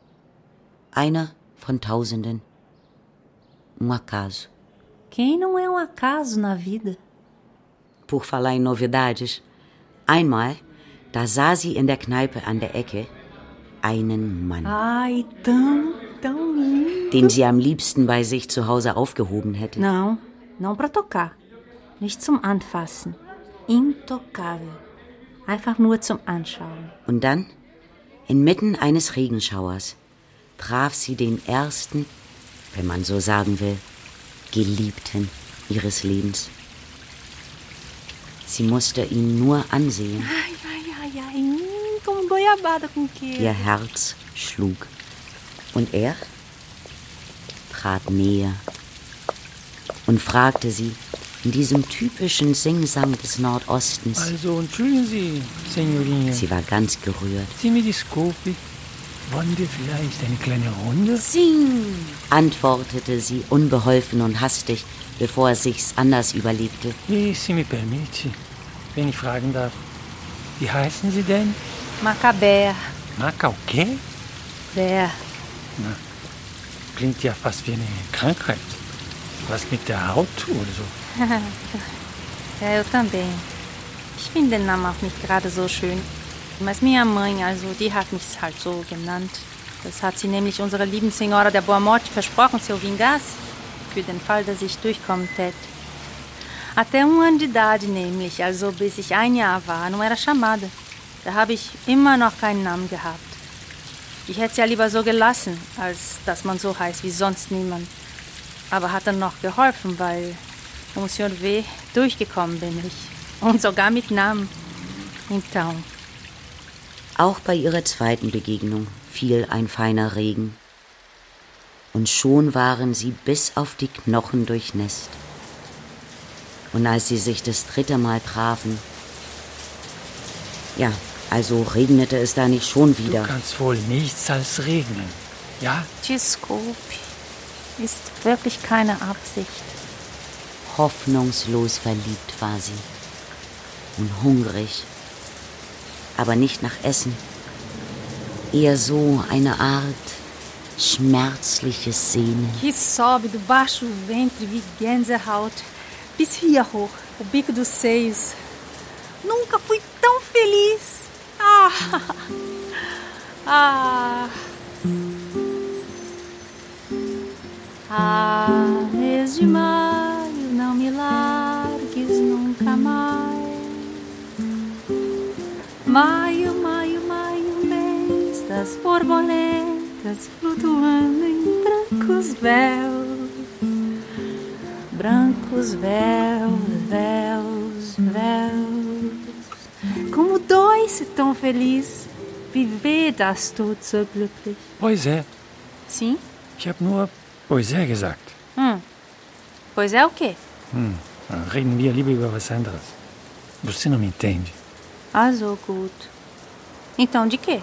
Einer von Tausenden. Um acaso. Quem não é um acaso na vida? Por falar em novidades, einmal, da sah sie in der Kneipe an der Ecke einen Mann, Ai, tão, tão lindo. den sie am liebsten bei sich zu Hause aufgehoben hätte. Não, não para tocar. Nicht zum Anfassen. Intocável. Einfach nur zum Anschauen. Und dann, inmitten eines Regenschauers, traf sie den ersten, wenn man so sagen will, Geliebten ihres Lebens. Sie musste ihn nur ansehen. Ai, ai, ai, ai. Hum, como goiabada com queijo. Ihr Herz schlug. Und er trat näher und fragte sie in diesem typischen Singsang des Nordostens. Also, entschuldigen Sie, Signorinha. Sie war ganz gerührt. Sie mi disculpe. Wollen wir vielleicht eine kleine Runde? Sing! antwortete sie unbeholfen und hastig, bevor er sich's anders überlegte. E se me permite, wenn ich fragen darf, wie heißen Sie denn? Macabea. Maca o quê? Bea. Klingt ja fast wie eine Krankheit. Was mit der Haut oder so. É, eu também. Ich finde den Namen auch nicht gerade so schön. Mas minha mãe, also, die hat mich halt so genannt. Das hat sie nämlich unserer lieben Senhora der Boa Morte versprochen, se eu vingasse. Für den Fall, dass ich durchkommen tät. Até um ano de idade, nämlich, also bis ich ein Jahr war, não era chamada. Da habe ich immer noch keinen Namen gehabt. Ich hätte es ja lieber so gelassen, als dass man so heißt wie sonst niemand. Aber hat dann noch geholfen, weil senhor ver, durchgekommen bin ich. Und sogar mit Namen. Então, Auch bei ihrer zweiten Begegnung fiel ein feiner Regen. Und schon waren sie bis auf die Knochen durchnässt. Und als sie sich das dritte Mal trafen, ja, also regnete es da nicht schon wieder. Du kannst wohl nichts als regnen, ja? Giuseppe, ist wirklich keine Absicht. Hoffnungslos verliebt war sie. Und hungrig. Aber nicht nach Essen. Eher so eine Art schmerzliches Sehnen. Que sobe do baixo ventre wie Gänsehaut bis hier hoch, o bico dos seios. Nunca fui tão feliz. Ah! Ah! Ah, mês de maio, não me largues nunca mais. Maio, maio, maio, mês das borboletas flutuando em brancos véus. Brancos véus, véus, véus. Como dói ser tão feliz. Viver das tut so glücklich. Pois é. Sim? Ich habe nur pois é gesagt. Hum. Pois é o quê? Hm. dann Reden wir lieber über was anderes. Você não me entende. Also gut. Então de quê?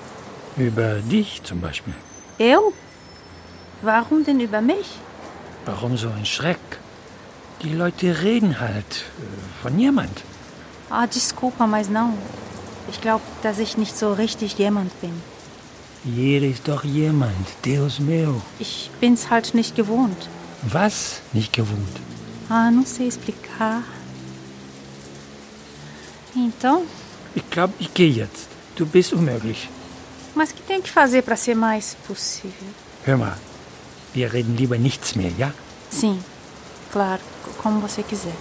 Über dich zum Beispiel. Eu? Warum denn über mich? Warum so ein Schreck? Die Leute reden halt äh, von jemand. Ah, desculpa, mas não. Ich glaube, dass ich nicht so richtig jemand bin. Jeder ist doch jemand. Deus meu. Ich bin's halt nicht gewohnt. Was? Nicht gewohnt. Ah, não sei explicar. Então, Ich glaube, ich gehe jetzt. Du bist unmöglich. mas que tem que fazer para ser mais possível? Hör mal, wir reden lieber nichts mehr, ja? Sim, claro, como você quiser.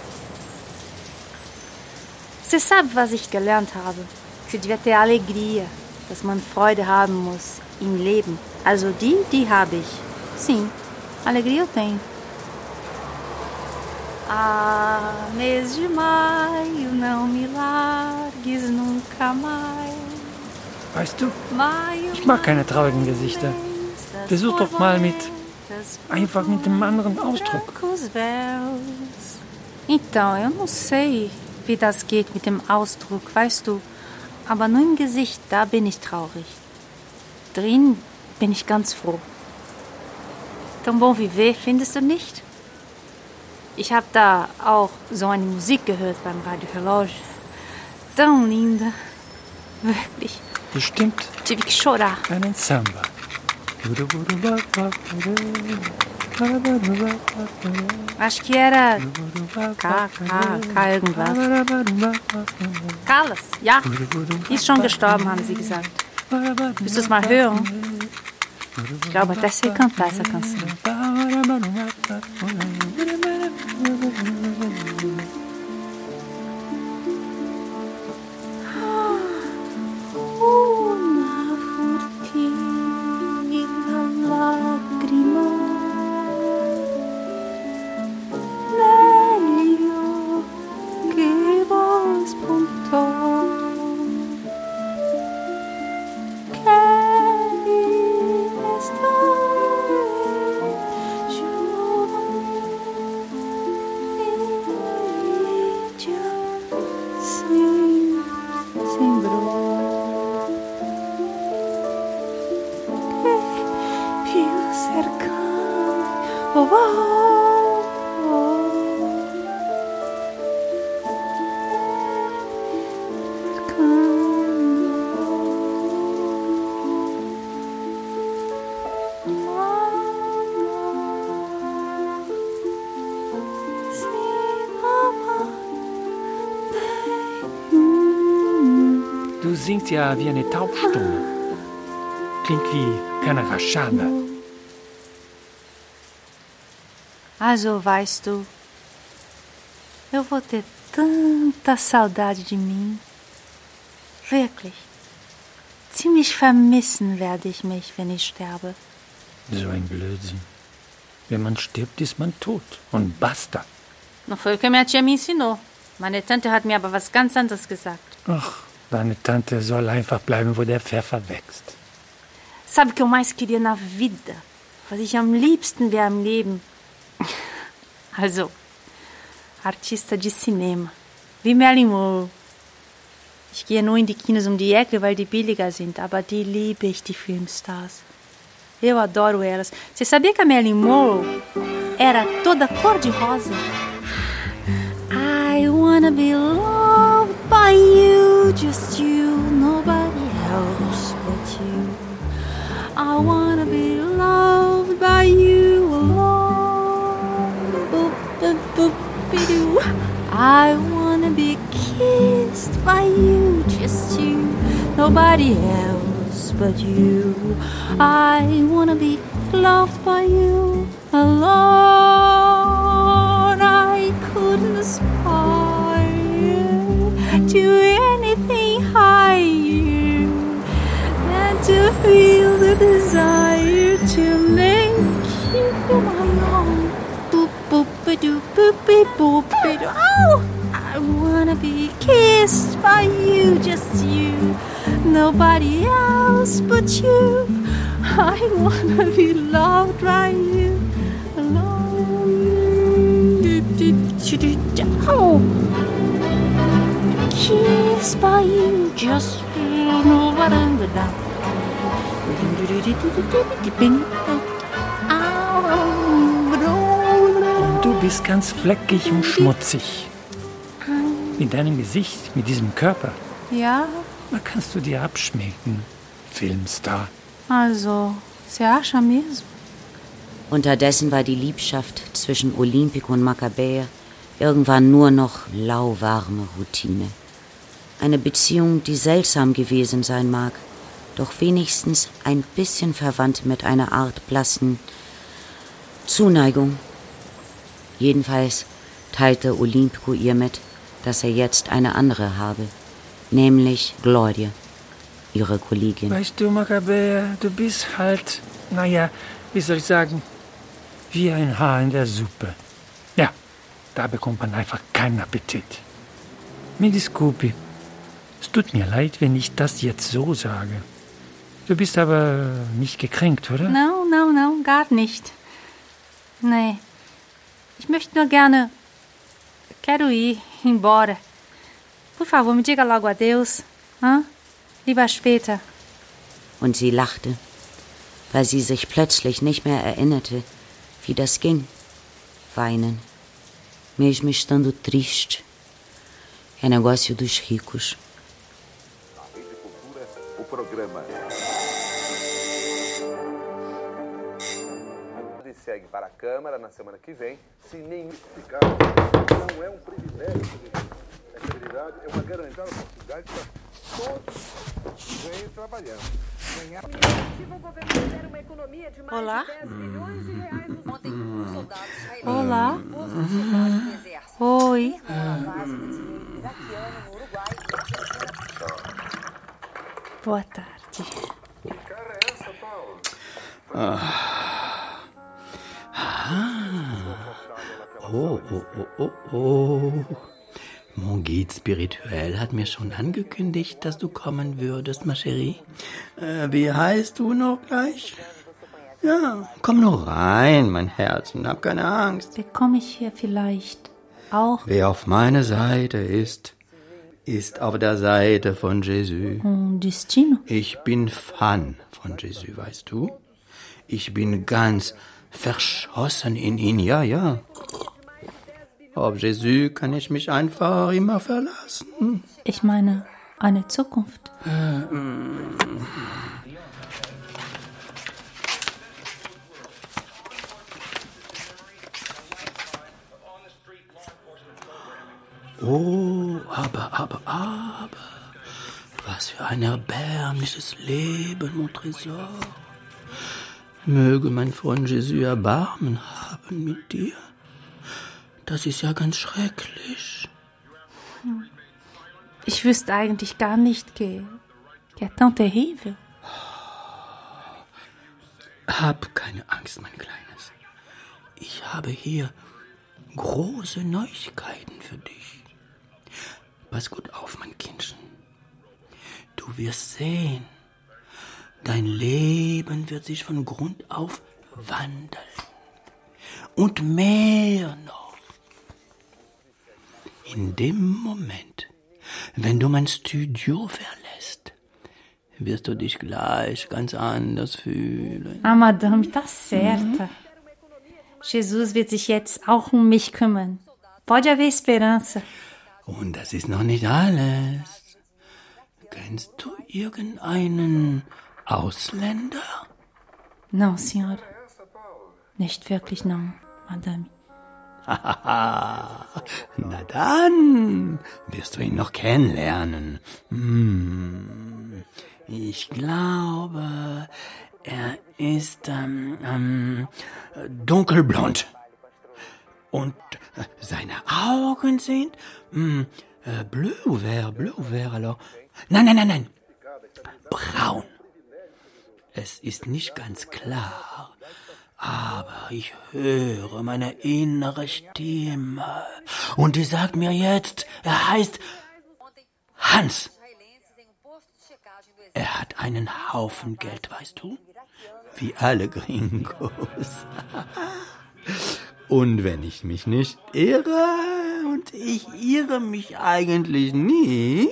Você sabe, was ich gelernt habe? Que devia ter alegria, dass man Freude haben muss im Leben. Also die, die habe ich. Sim, alegria eu tenho. Ah, mês de maio, não me largues nunca mais. Weißt du, ich mag keine traurigen Gesichter. Versuch doch mal mit. Einfach mit einem anderen Ausdruck. Então, eu não sei, wie das geht mit dem Ausdruck, weißt du. Aber nur im Gesicht, da bin ich traurig. Drin bin ich ganz froh. Tão bom viver, findest du nicht? Ich habe da auch so eine Musik gehört beim Radio Relógio. Tão linda. Wirklich. Bestimmt Tive que chorar. einen Samba. Acho que era K, K, K irgendwas. Carlos, ja. Ist schon gestorben, haben sie gesagt. Willst du es mal hören? Ich glaube, até sei cantar essa canção. Du singst ja wie eine Taubstumme. Klingt wie keine Rachada. Also, weißt du, eu vou ter tanta saudade de mim. Wirklich. Ziemlich vermissen werde ich mich, wenn ich sterbe. So ein Blödsinn. Wenn man stirbt, ist man tot. Und basta. Não foi o que minha tia me ensinou. Meine Tante hat mir aber was ganz anderes gesagt. Ach, Deine Tante soll einfach bleiben, wo der Pfeffer wächst. Sabe o que eu mais queria na vida? Was ich am liebsten wäre im Leben? Also, Artista de Cinema. Wie Marilyn Monroe. Ich gehe nur in die Kinos um die Ecke, weil die billiger sind, aber die liebe ich, die Filmstars. Eu adoro elas. Você sabia que a Marilyn Monroe era toda cor de rosa? I wanna be loved by you, just you, nobody else but you. I wanna be loved by you alone. Boop, boop, boop. I wanna be kissed by you, just you, nobody else but you. I wanna be loved by you alone. Beep boop ba. Oh, I wanna be kissed by you, just you, nobody else but you. I wanna be loved by you alone. Oh, kissed by you, just you, nobody but now. Bist ganz fleckig und schmutzig. Mit deinem Gesicht, mit diesem Körper. Ja, Da kannst du dir abschminken, Filmstar. also, acha mesmo? Unterdessen war die Liebschaft zwischen Olympico und Maccabäer irgendwann nur noch lauwarme Routine. Eine Beziehung, die seltsam gewesen sein mag, doch wenigstens ein bisschen verwandt mit einer Art blassen Zuneigung. Jedenfalls teilte Olympico ihr mit, dass er jetzt eine andere habe, nämlich Gloria, ihre Kollegin. Weißt du, Maccabäer, du bist halt, naja, wie soll ich sagen, wie ein Haar in der Suppe. Ja, da bekommt man einfach keinen Appetit. Mi disculpi. Es tut mir leid, wenn ich das jetzt so sage. Du bist aber nicht gekränkt, oder? Não, não, não, gar nicht. Nee. Ich möchte nur gerne. Quero ir embora. Por favor, me diga logo adeus. Hã? Lieber später. Und sie lachte, weil sie sich plötzlich nicht mehr erinnerte, wie das ging. Weinen. Mesmo estando triste. É negócio dos ricos. O programa segue para a Câmara na semana que vem, se nem explicar. Não é um privilégio. A estabilidade é uma garantida oportunidade para todos que vêm trabalhando. Olá? Olá? Oi. Boa tarde. Ah. Ah. Oh, oh, oh, oh, oh. Mon Guide spirituell hat mir schon angekündigt, dass du kommen würdest, ma chérie. Äh, wie heißt du noch gleich? Ja, komm nur rein, mein Herz, und hab keine Angst. Bekomme ich hier vielleicht auch Wer auf meiner Seite ist, ist auf der Seite von Jesus. ein Destino? Ich bin Fan von Jesus, weißt du? Ich bin ganz verschossen in ihn, ja, ja. Auf Jesus kann ich mich einfach immer verlassen. Ich meine, eine Zukunft. Oh, aber, aber, aber. Was für ein erbärmliches Leben, mon Trésor. Möge mein Freund Jesus Erbarmen haben mit dir. Das ist ja ganz schrecklich. Ich wüsste eigentlich gar nicht, que, que tão terrível. Hab keine Angst, mein Kleines. Ich habe hier große Neuigkeiten für dich. Pass gut auf, mein Kindchen. Du wirst sehen, dein Leben wird sich von Grund auf wandeln. Und mehr noch. In dem Moment, wenn du mein Studio verlässt, wirst du dich gleich ganz anders fühlen. Ah, Madame, tá certa. Jesus wird sich jetzt auch um mich kümmern. Pode haver esperança. Und das ist noch nicht alles. Kennst du irgendeinen Ausländer? Não, senhor. Nicht wirklich, não, Madame. Na dann wirst du ihn noch kennenlernen. Hm. Ich glaube, er ist ähm, ähm, dunkelblond. Und äh, seine Augen sind hm, äh, bleu vert, bleu vert, alors. Nein, nein, nein, nein. Braun. Es ist nicht ganz klar. Aber ich höre meine innere Stimme. Und die sagt mir jetzt, er heißt Hans. Er hat einen Haufen Geld, weißt du? Wie alle Gringos. Und wenn ich mich nicht irre, und ich irre mich eigentlich nie,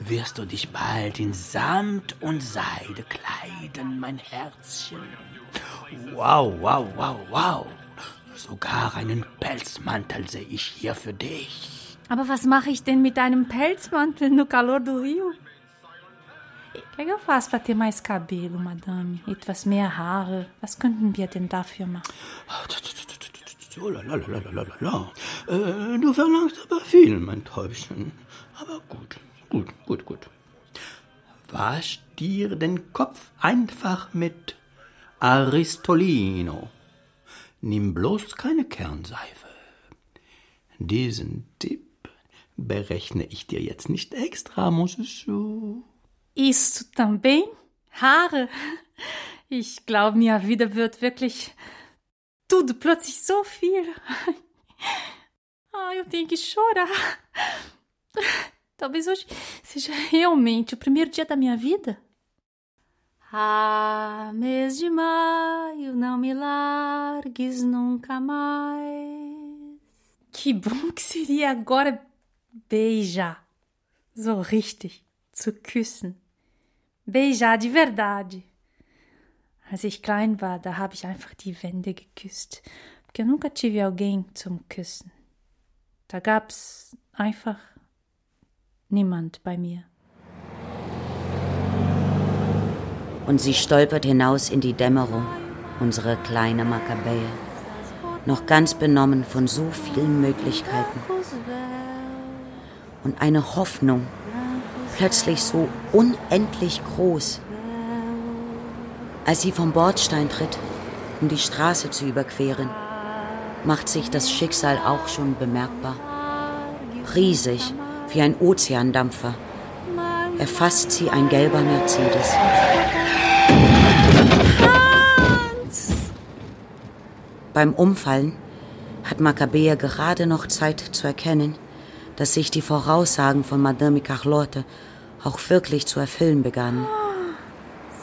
wirst du dich bald in Samt und Seide kleiden, mein Herzchen. Wow, wow, wow, wow. Sogar einen Pelzmantel sehe ich hier für dich. Aber was mache ich denn mit einem Pelzmantel no calor do Rio? O que, eu faço para ter mais cabelo, madame? Etwas mehr Haare. Was könnten wir denn dafür machen? Oh, la, la, la, la, la, la, la. Äh, du verlangst aber viel, mein Täubchen. Aber gut, gut, gut, gut. Wasch dir den Kopf einfach mit Aristolino. Nimm bloß keine Kernseife. Diesen Tipp berechne ich dir jetzt nicht extra, Mosessu. Isso também? Haare? Ich glaube, minha vida wird wirklich tudo plötzlich so viel. Ah, eu tenho que chorar. Talvez hoje seja realmente o primeiro dia da minha vida. Ah, mês de maio, não me largues nunca mais. Que bom que seria agora beijar. So richtig, zu küssen. Beijar de verdade. Als ich klein war, da habe ich einfach die Wände geküsst. Porque eu nunca tive alguém zum Küssen. Da gab's einfach niemand bei mir. Und sie stolpert hinaus in die Dämmerung, unsere kleine Makkabäe, noch ganz benommen von so vielen Möglichkeiten. Und eine Hoffnung, plötzlich so unendlich groß. Als sie vom Bordstein tritt, um die Straße zu überqueren, macht sich das Schicksal auch schon bemerkbar. Riesig, wie ein Ozeandampfer, erfasst sie ein gelber Mercedes. Beim Umfallen hat Maccabea gerade noch Zeit zu erkennen, dass sich die Voraussagen von Madame Carlotte auch wirklich zu erfüllen begannen.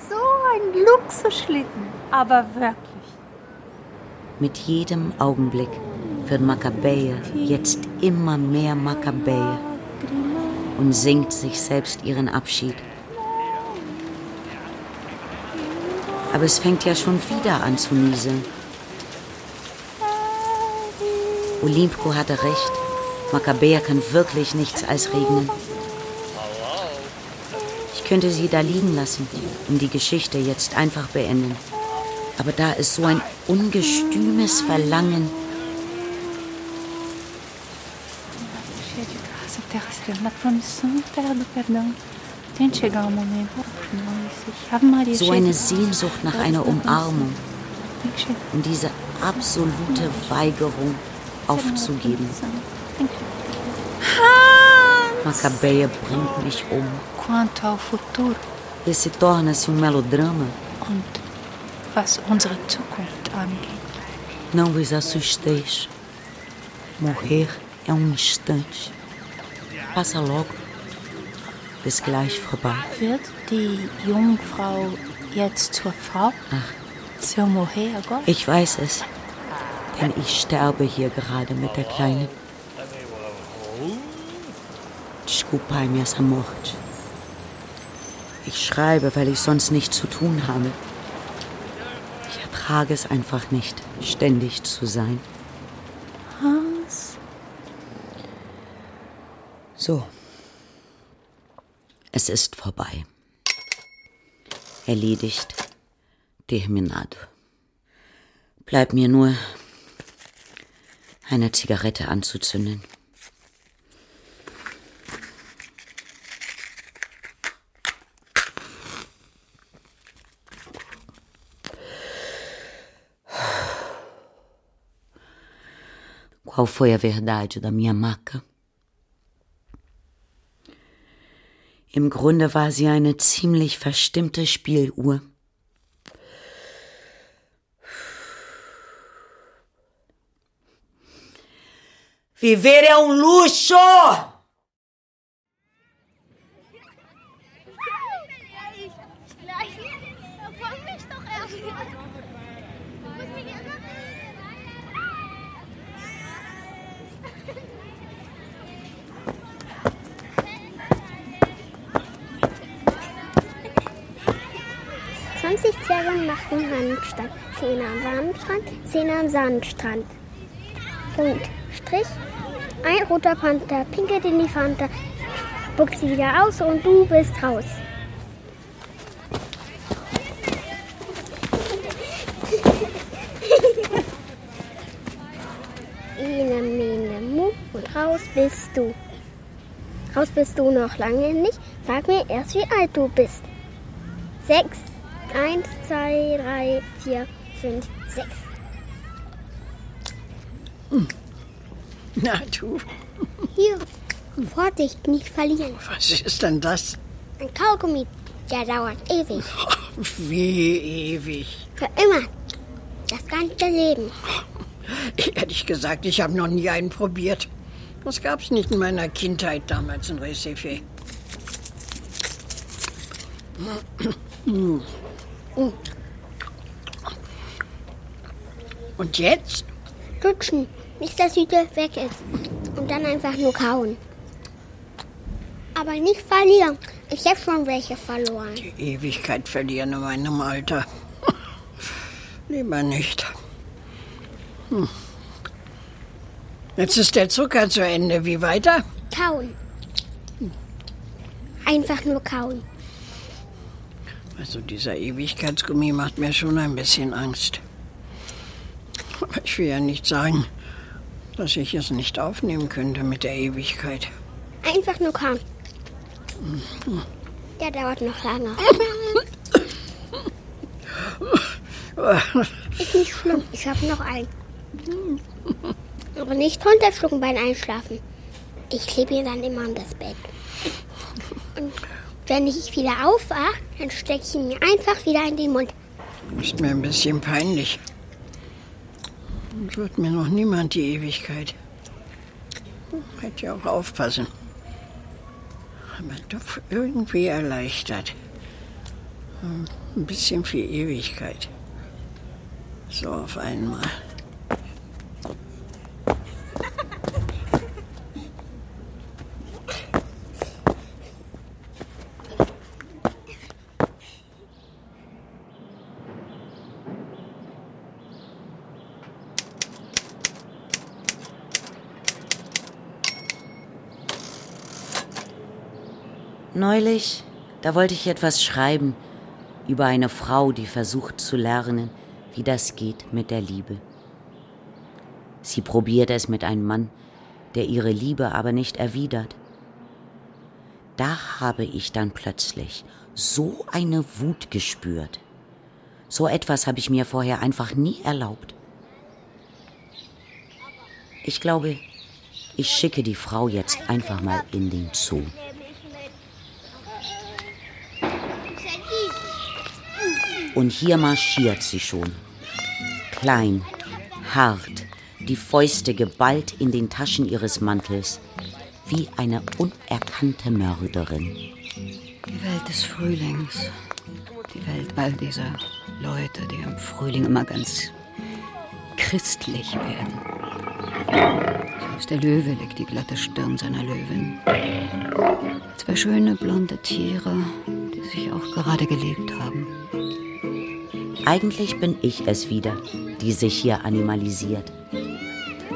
So ein Luxusschlitten, aber wirklich. Mit jedem Augenblick wird Maccabäe jetzt immer mehr Maccabäe und singt sich selbst ihren Abschied. Aber es fängt ja schon wieder an zu nieseln. Olympko hatte recht. Maccabäa kann wirklich nichts als regnen. Ich könnte sie da liegen lassen und die Geschichte jetzt einfach beenden. Aber da ist so ein ungestümes Verlangen. Perdão. Tem de chegar o momento por nós. Ich Ave Maria, So eine Sehnsucht nach einer perdão. Umarmung und diese absolute Weigerung aufzugeben. Maccabäa bringt mich um. Quanto ao futuro Esse torna-se um melodrama. und was unsere Zukunft angeht. Não vos assusteis. Morrer é um instante. Passa logo. ist gleich vorbei. Wird die Jungfrau jetzt zur Frau? Ach. Zur Moher, Gott? Ich weiß es. Denn ich sterbe hier gerade mit der Kleinen. Desculpai, minhas amores. Ich schreibe, weil ich sonst nichts zu tun habe. Ich ertrage es einfach nicht, ständig zu sein. So. Es ist vorbei. Erledigt. Terminado. Bleibt mir nur, eine Zigarette anzuzünden. Qual foi a verdade da minha maca? Im Grunde war sie eine ziemlich verstimmte Spieluhr. Viver é um luxo! Zwanzig Zwerge machten Handstand. Zehn am Sandstrand, zehn am Sandstrand. Punkt. Strich. Ein roter Panther pinkelt in die Fanta, spuckt sie wieder aus und du bist raus. Ene, mene, mu und raus bist du. Raus bist du noch lange nicht. Sag mir erst, wie alt du bist. Sechs. Eins, zwei, drei, vier, fünf, sechs. Na du, Hier, Vorsicht, nicht verlieren. was ist denn das? Ein Kaugummi, der dauert ewig. Wie ewig. Für immer. Das ganze Leben. Ehrlich gesagt, ich habe noch nie einen probiert. Das gab's nicht in meiner Kindheit damals in Recife. Und jetzt? Lutschen, bis das Hüte weg ist. Und dann einfach nur kauen. Aber nicht verlieren. Ich habe schon welche verloren. Die Ewigkeit verlieren in meinem Alter. Lieber nicht. Hm. Jetzt ist der Zucker zu Ende. Wie weiter? Kauen. Einfach nur kauen. Also dieser Ewigkeitsgummi macht mir schon ein bisschen Angst. Aber ich will ja nicht sagen, dass ich es nicht aufnehmen könnte mit der Ewigkeit. Einfach nur kauen. Der dauert noch lange. Ist nicht schlimm. Ich habe noch einen. Aber nicht runterschlucken beim Einschlafen. Ich klebe ihn dann immer an das Bett. Und wenn ich wieder aufwache, dann stecke ich ihn mir einfach wieder in den Mund. Ist mir ein bisschen peinlich. Wird mir noch niemand die Ewigkeit. Hätte ja auch aufpassen. Aber doch irgendwie erleichtert. Ein bisschen viel Ewigkeit. So auf einmal. Neulich, da wollte ich etwas schreiben über eine Frau, die versucht zu lernen, wie das geht mit der Liebe. Sie probiert es mit einem Mann, der ihre Liebe aber nicht erwidert. Da habe ich dann plötzlich so eine Wut gespürt. So etwas habe ich mir vorher einfach nie erlaubt. Ich glaube, ich schicke die Frau jetzt einfach mal in den Zoo. Und hier marschiert sie schon. Klein, hart, die Fäuste geballt in den Taschen ihres Mantels, wie eine unerkannte Mörderin. Welt des Frühlings. Die Welt all dieser Leute, die im Frühling immer ganz christlich werden. Selbst der Löwe legt die glatte Stirn seiner Löwin. Zwei schöne blonde Tiere, die sich auch gerade geliebt haben. Eigentlich bin ich es wieder, die sich hier animalisiert.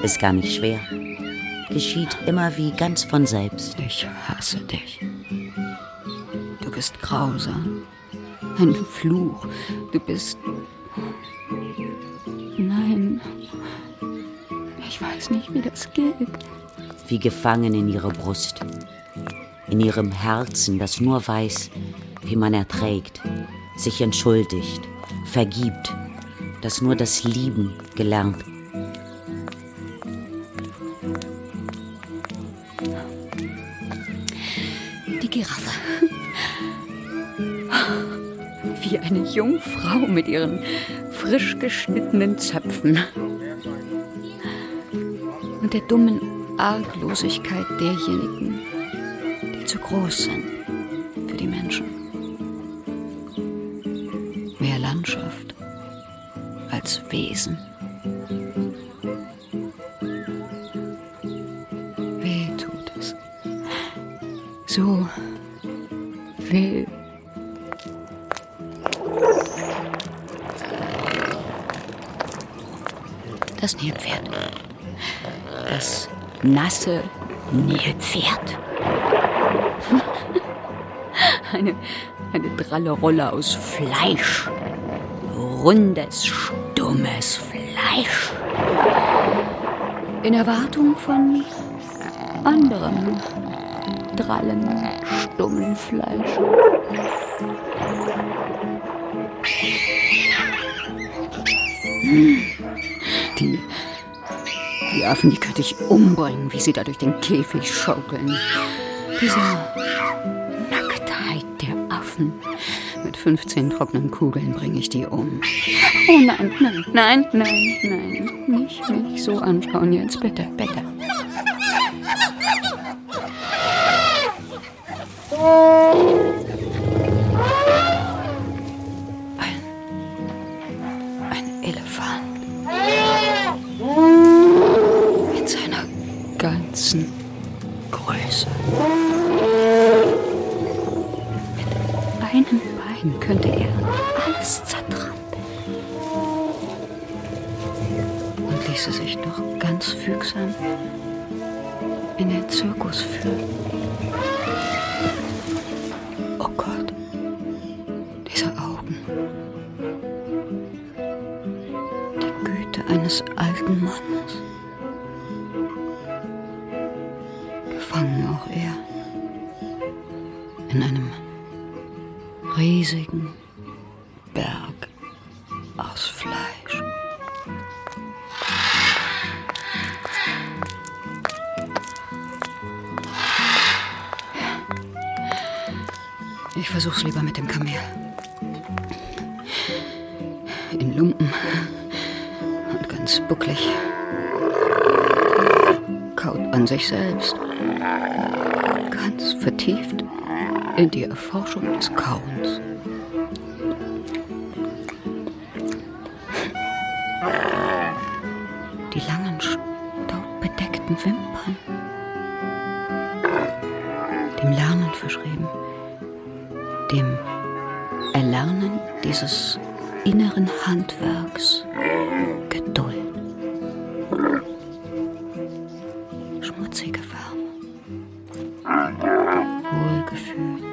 Ist gar nicht schwer. Geschieht immer wie ganz von selbst. Ich hasse dich. Du bist grausam. Ein Fluch. Du bist. Nein. Ich weiß nicht, wie das geht. Wie gefangen in ihre Brust. In ihrem Herzen, das nur weiß, wie man erträgt, sich entschuldigt, vergibt, das nur das Lieben gelernt. Die Giraffe. Wie eine Jungfrau mit ihren frisch geschnittenen Zöpfen. Und der dummen Arglosigkeit derjenigen, die zu groß sind Das Nilpferd. Das nasse Nilpferd. Eine, eine dralle Rolle aus Fleisch. Rundes, stummes Fleisch. In Erwartung von anderem drallen, stummen Fleisch. Hm. Die, die Affen, die könnte ich umbringen, wie sie da durch den Käfig schaukeln. Diese Nacktheit der Affen. Mit 15 trockenen Kugeln bringe ich die um. Oh nein, nein, nein, nein, nein. Nicht mich so anschauen jetzt, bitte, bitte. Schmutzige Wärme. Wohlgefühl.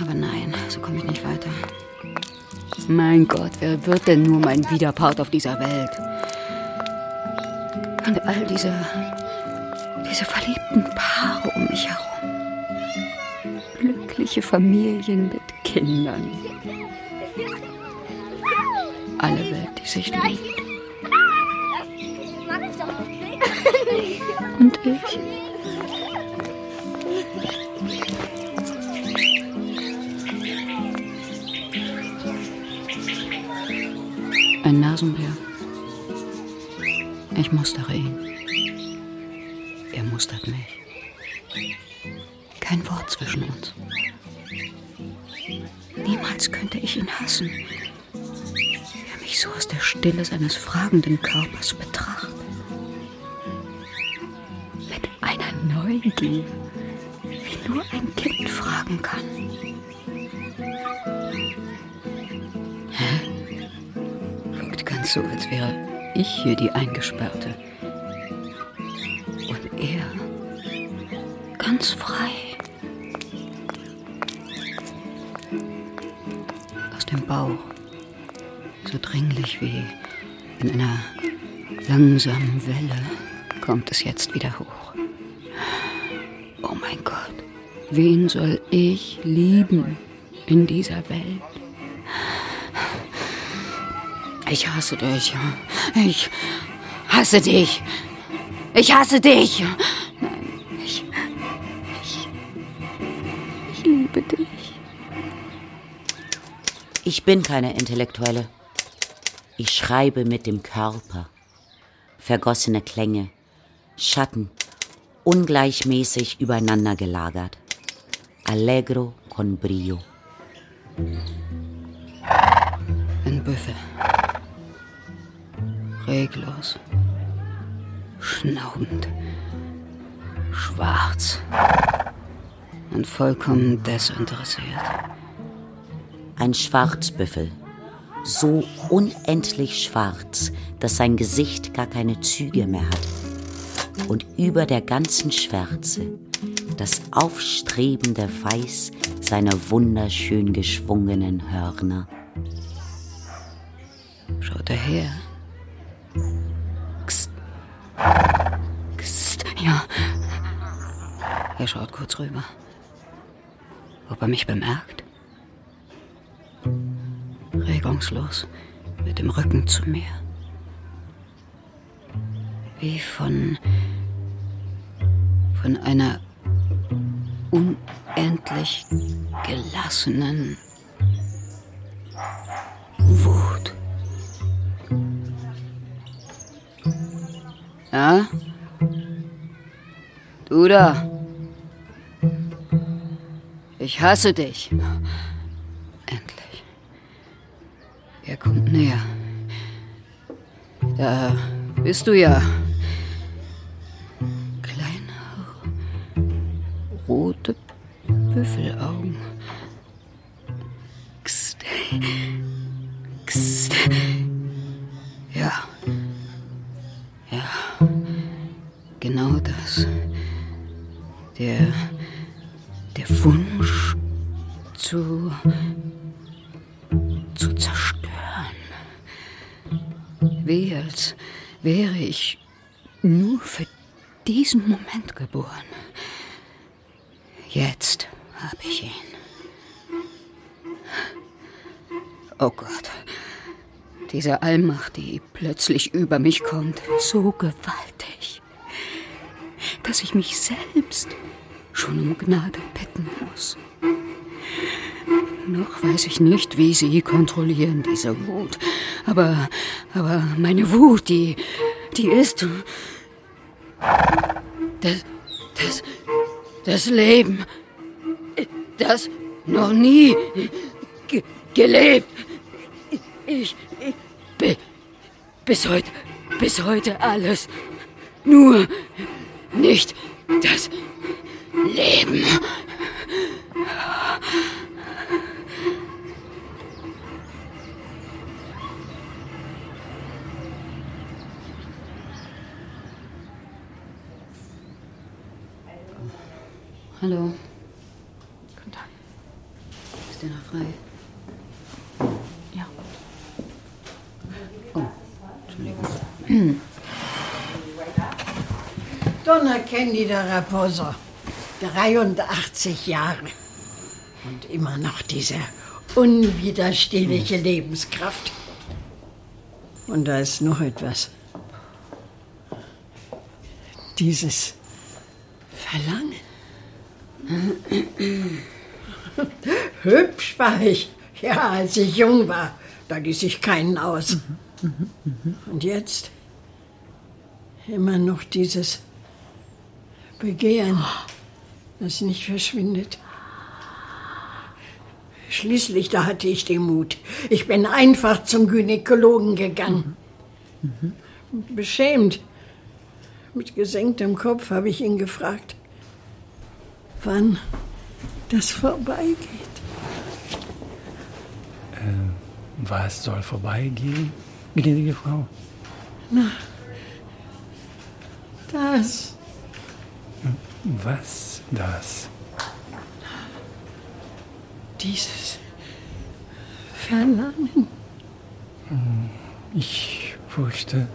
Aber nein, so komme ich nicht weiter. Mein Gott, wer wird denn nur mein Widerpart auf dieser Welt? Und all diese, diese verliebten Paare um mich herum. Glückliche Familien mit Kindern. Alle Welt, die sich liebt. Blümchen. Ein Nasenbär. Ich mustere ihn. Er mustert mich. Kein Wort zwischen uns. Niemals könnte ich ihn hassen, der mich so aus der Stille seines fragenden Körpers hier die Eingesperrte. Und er ganz frei. Aus dem Bauch, so dringlich wie in einer langsamen Welle, kommt es jetzt wieder hoch. Oh mein Gott, wen soll ich lieben in dieser Welt? Ich hasse dich. Ich hasse dich. Ich hasse dich. Nein, ich, ich, ich liebe dich. Ich bin keine Intellektuelle. Ich schreibe mit dem Körper. Vergossene Klänge, Schatten, ungleichmäßig übereinander gelagert. Allegro con brio. Ein Büffel. Reglos. Schnaubend. Schwarz. Und vollkommen desinteressiert. Ein Schwarzbüffel. So unendlich schwarz, dass sein Gesicht gar keine Züge mehr hat. Und über der ganzen Schwärze das aufstrebende Weiß seiner wunderschön geschwungenen Hörner. Schaut er her. Er schaut kurz rüber. Ob er mich bemerkt? Regungslos, mit dem Rücken zu mir. Wie von. von einer unendlich gelassenen Wut. Ja? Du da. Ich hasse dich. Endlich. Er kommt näher. Da bist du ja. Kleine, rote Büffelaugen. Kst. Kst. Ja. Ja. Genau das. Der. Der Wunsch zu. zu zerstören. Wie als wäre ich nur für diesen Moment geboren. Jetzt habe ich ihn. Oh Gott. Diese Allmacht, die plötzlich über mich kommt, so gewaltig, dass ich mich selbst schon um Gnade bitten muss. Noch weiß ich nicht, wie sie kontrollieren, diese Wut. Aber, aber meine Wut, die, die ist das, das, das Leben, das noch nie ge gelebt. Ich, ich bi, bis heute, bis heute alles. Nur nicht das Leben. Hallo. Guten Tag. Ist der noch frei? Ja. Oh, Entschuldigung. Donna Candida Raposo, 83 Jahre. Und immer noch diese unwiderstehliche Lebenskraft. Und da ist noch etwas. Dieses Verlangen. Hübsch war ich, ja, als ich jung war. Da ließ ich keinen aus. Und jetzt immer noch dieses Begehren, das nicht verschwindet. Schließlich, da hatte ich den Mut. Ich bin einfach zum Gynäkologen gegangen. Mhm. Beschämt, mit gesenktem Kopf habe ich ihn gefragt, wann das vorbeigeht. Äh, was soll vorbeigehen, gnädige Frau? Na, das. Was das? Dieses Verlangen. Hm, ich fürchte,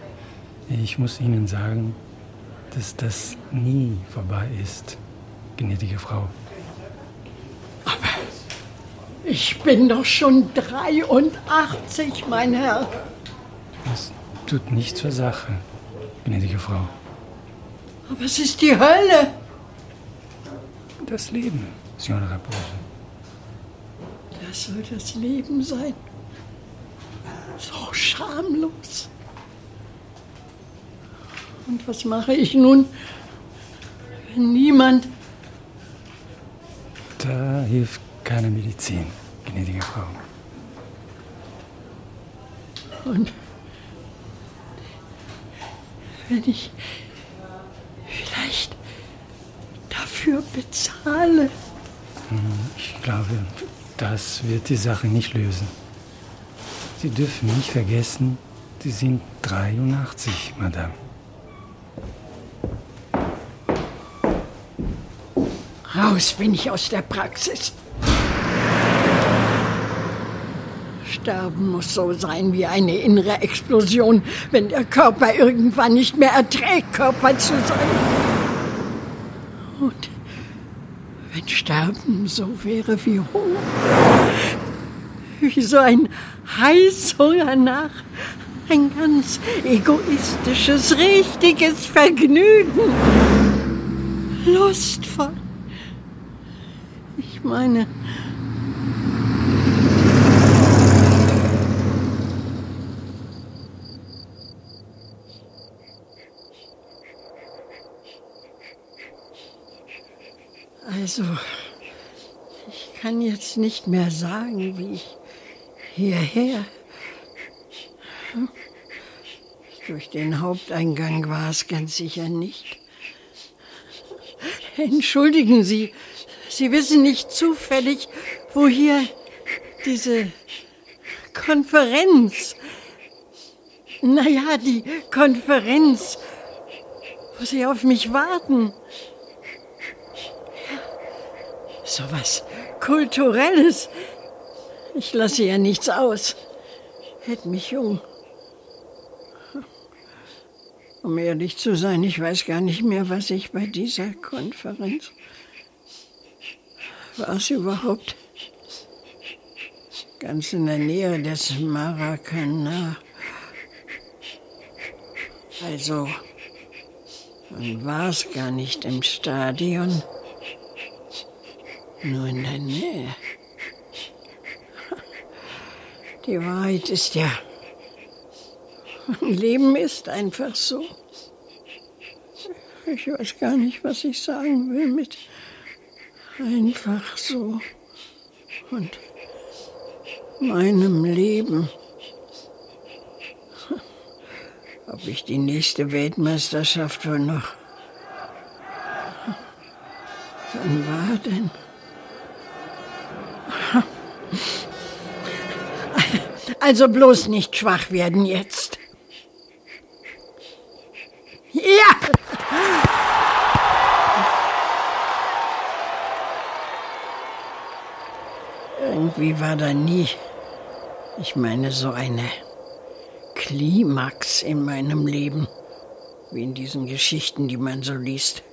ich muss Ihnen sagen, dass das nie vorbei ist, gnädige Frau. Aber ich bin doch schon 83, mein Herr. Das tut nichts zur Sache, gnädige Frau. Aber es ist die Hölle. Das Leben, Signora Raposo. Das soll das Leben sein. So schamlos. Und was mache ich nun, wenn niemand... Da hilft keine Medizin, gnädige Frau. Und wenn ich vielleicht dafür bezahle. Hm, ich glaube, das wird die Sache nicht lösen. Sie dürfen nicht vergessen, Sie sind 83, Madame. Raus bin ich aus der Praxis. Sterben muss so sein wie eine innere Explosion, wenn der Körper irgendwann nicht mehr erträgt, Körper zu sein. Und wenn Sterben so wäre wie Hunger, wie so ein Heißhunger nach ein ganz egoistisches, richtiges Vergnügen. Lustvoll. Ich meine, Also, ich kann jetzt nicht mehr sagen, wie ich hierher. Durch den Haupteingang war es ganz sicher nicht. Entschuldigen Sie, Sie wissen nicht zufällig, wo hier diese Konferenz. Naja, die Konferenz, wo Sie auf mich warten. So was Kulturelles. Ich lasse ja nichts aus. Hält mich jung. Um ehrlich zu sein, ich weiß gar nicht mehr, was ich bei dieser Konferenz. War es überhaupt? Ganz in der Nähe des Maracana. Also, man war es gar nicht im Stadion. Nur in der Nähe. Die Wahrheit ist ja, Leben ist einfach so. Ich weiß gar nicht, was ich sagen will mit einfach so und meinem Leben. Ob ich die nächste Weltmeisterschaft wohl noch. Wann war denn? Also bloß nicht schwach werden jetzt. Ja! Irgendwie war da nie, ich meine, so eine Klimax in meinem Leben, wie in diesen Geschichten, die man so liest.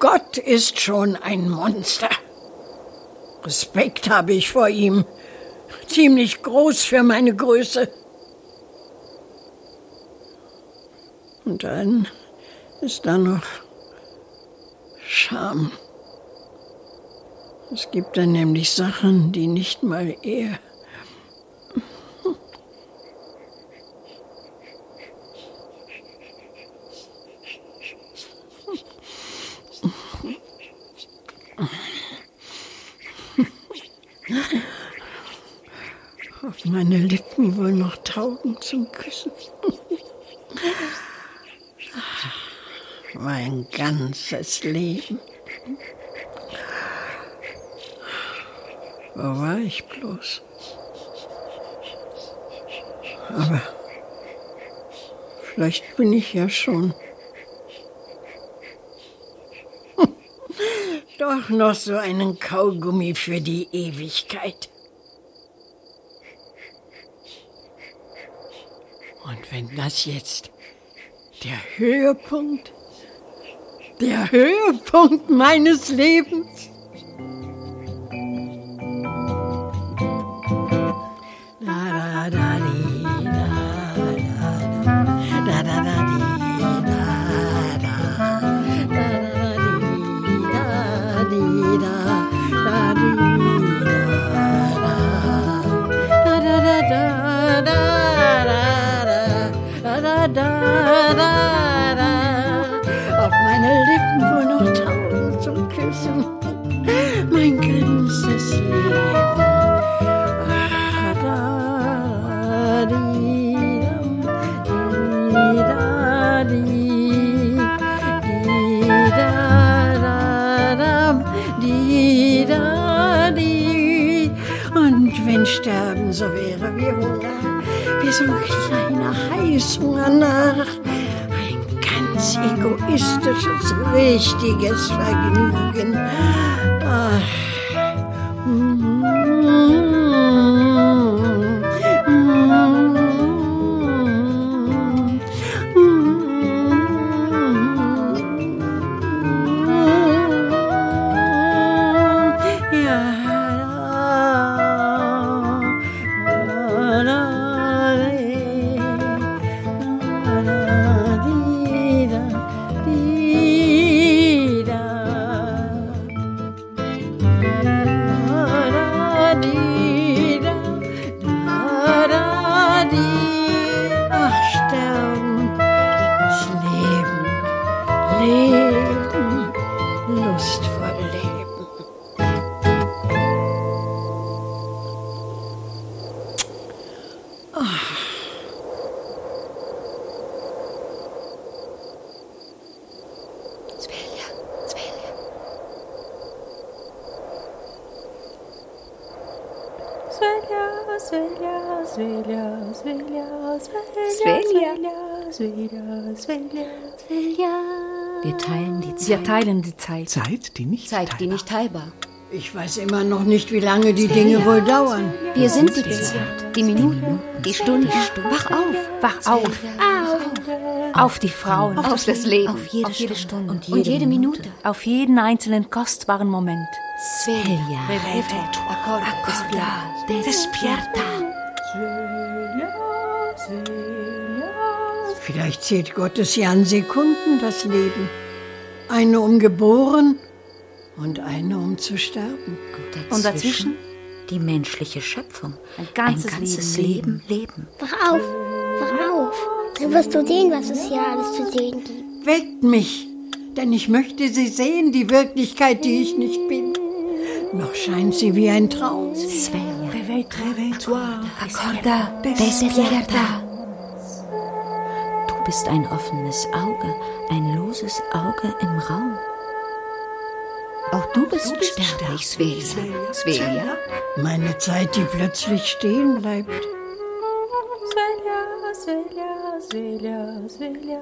Gott ist schon ein Monster. Respekt habe ich vor ihm. Ziemlich groß für meine Größe. Und dann ist da noch Scham. Es gibt dann nämlich Sachen, die nicht mal er. Ob meine Lippen wohl noch taugen zum Küssen? Mein ganzes Leben. Wo war ich bloß? Aber vielleicht bin ich ja schon. Doch noch so einen Kaugummi für die Ewigkeit. Und wenn das jetzt der Höhepunkt, der Höhepunkt meines Lebens. So ein kleiner Heißhunger nach, ein ganz egoistisches, richtiges Vergnügen. Ach, teilen die Zeit. Wir teilen die Zeit. Zeit, die nicht Zeit, die nicht teilbar. Ich weiß immer noch nicht, wie lange die Dinge wohl dauern. Wir sind die Zeit, die Minuten, die Stunden. Wach auf. Wach auf. Auf die Frauen. Auf das Leben. Auf jede, Stunde. Und Und jede Minute. Auf jeden einzelnen kostbaren Moment. Svelja. Accorda. Despierta. Vielleicht zählt Gott es ja an Sekunden, das Leben. Eine um geboren und eine um zu sterben. Und dazwischen? Die menschliche Schöpfung. Ein ganzes Ein ganzes Leben. Leben. Leben. Wach auf, wach auf. Dann wirst du sehen, was es hier alles zu sehen gibt. Weckt mich, denn ich möchte sie sehen, die Wirklichkeit, die ich nicht bin. Noch scheint sie wie ein Traum. Svelja. Accorda. Despierta. Du bist ein offenes Auge, ein loses Auge im Raum. Auch du bist sterblich, Svelja. Svelja. Meine Zeit, die plötzlich stehen bleibt. Svelja, Svelja, Svelja, Svelja,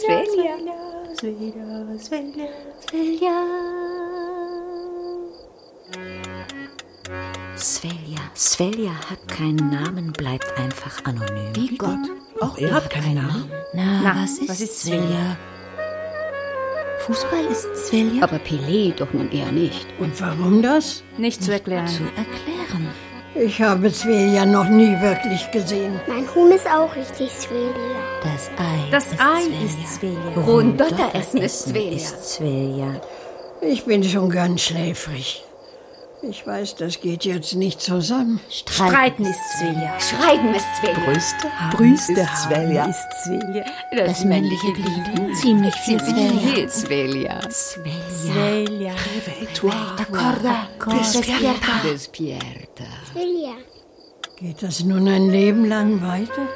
Svelja. Svelja, Svelja. Svelja. Svelja. Svelja hat keinen Namen, bleibt einfach anonym. Wie Gott. Auch er hat keinen Namen. Na, Na, was ist, was ist Svelja? Fußball ist Svelja? Aber Pelé doch nun eher nicht. Und warum das? Nicht zu erklären. zu erklären. Ich habe Svelja noch nie wirklich gesehen. Mein Huhn ist auch richtig Svelja. Das Ei. Das ist Ei Svelja. ist Svelja. Rundotteressen ist Essen Svelja. ist Svelja. Ich bin schon ganz schläfrig. Ich weiß, das geht jetzt nicht zusammen. Streiten ist Svelja. Schreiben ist Svelja. Brüste haben Brüste ist haben ist Svelja. Das männliche Glied ziemlich viel Svelja. Svelja. Svelja. D'accordo. Despierta. Despierta. Geht das nun ein Leben lang weiter?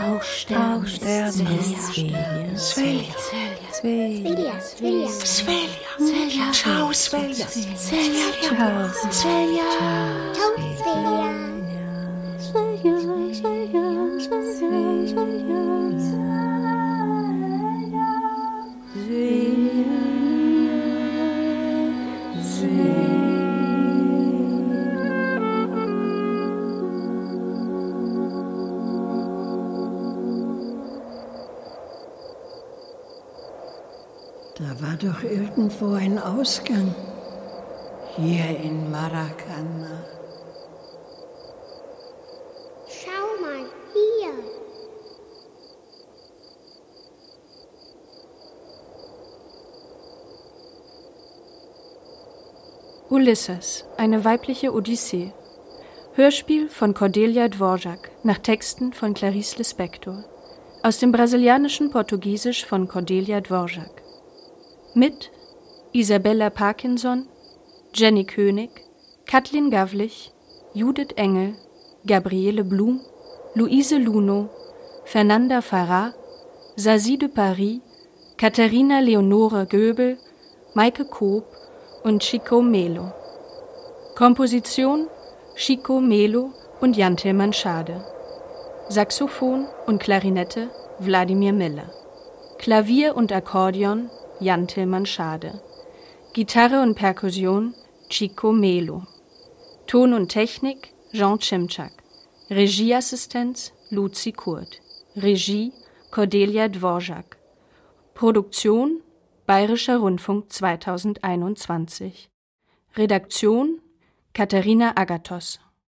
Aussterben. Aussterben ist Svelja. Svelja. Svelja. Svelja. Svelja. Svelja. Ciao, Svelja. Svelja. Svelja. Ciao, Svelja. Da war doch irgendwo ein Ausgang. Hier in Maracana. Schau mal, hier. Ulysses, eine weibliche Odyssee. Hörspiel von Cordelia Dvorak nach Texten von Clarice Lispector. Aus dem brasilianischen Portugiesisch von Cordelia Dvorak. Mit Isabella Parkinson, Jenny König, Kathleen Gavlich, Judith Engel, Gabriele Blum, Luise Luno, Fernanda Farah, Sazie de Paris, Katharina Leonore Göbel, Maike Koop und Chico Melo. Komposition Chico Melo und Jan Tillmann Schade. Saxophon und Klarinette Wladimir Miller. Klavier und Akkordeon Jan Tillmann Schade. Gitarre und Perkussion Chico Melo. Ton und Technik Jean Chimchak. Regieassistenz Luzi Kurt. Regie Cordelia Dvorak. Produktion Bayerischer Rundfunk 2021. Redaktion Katharina Agathos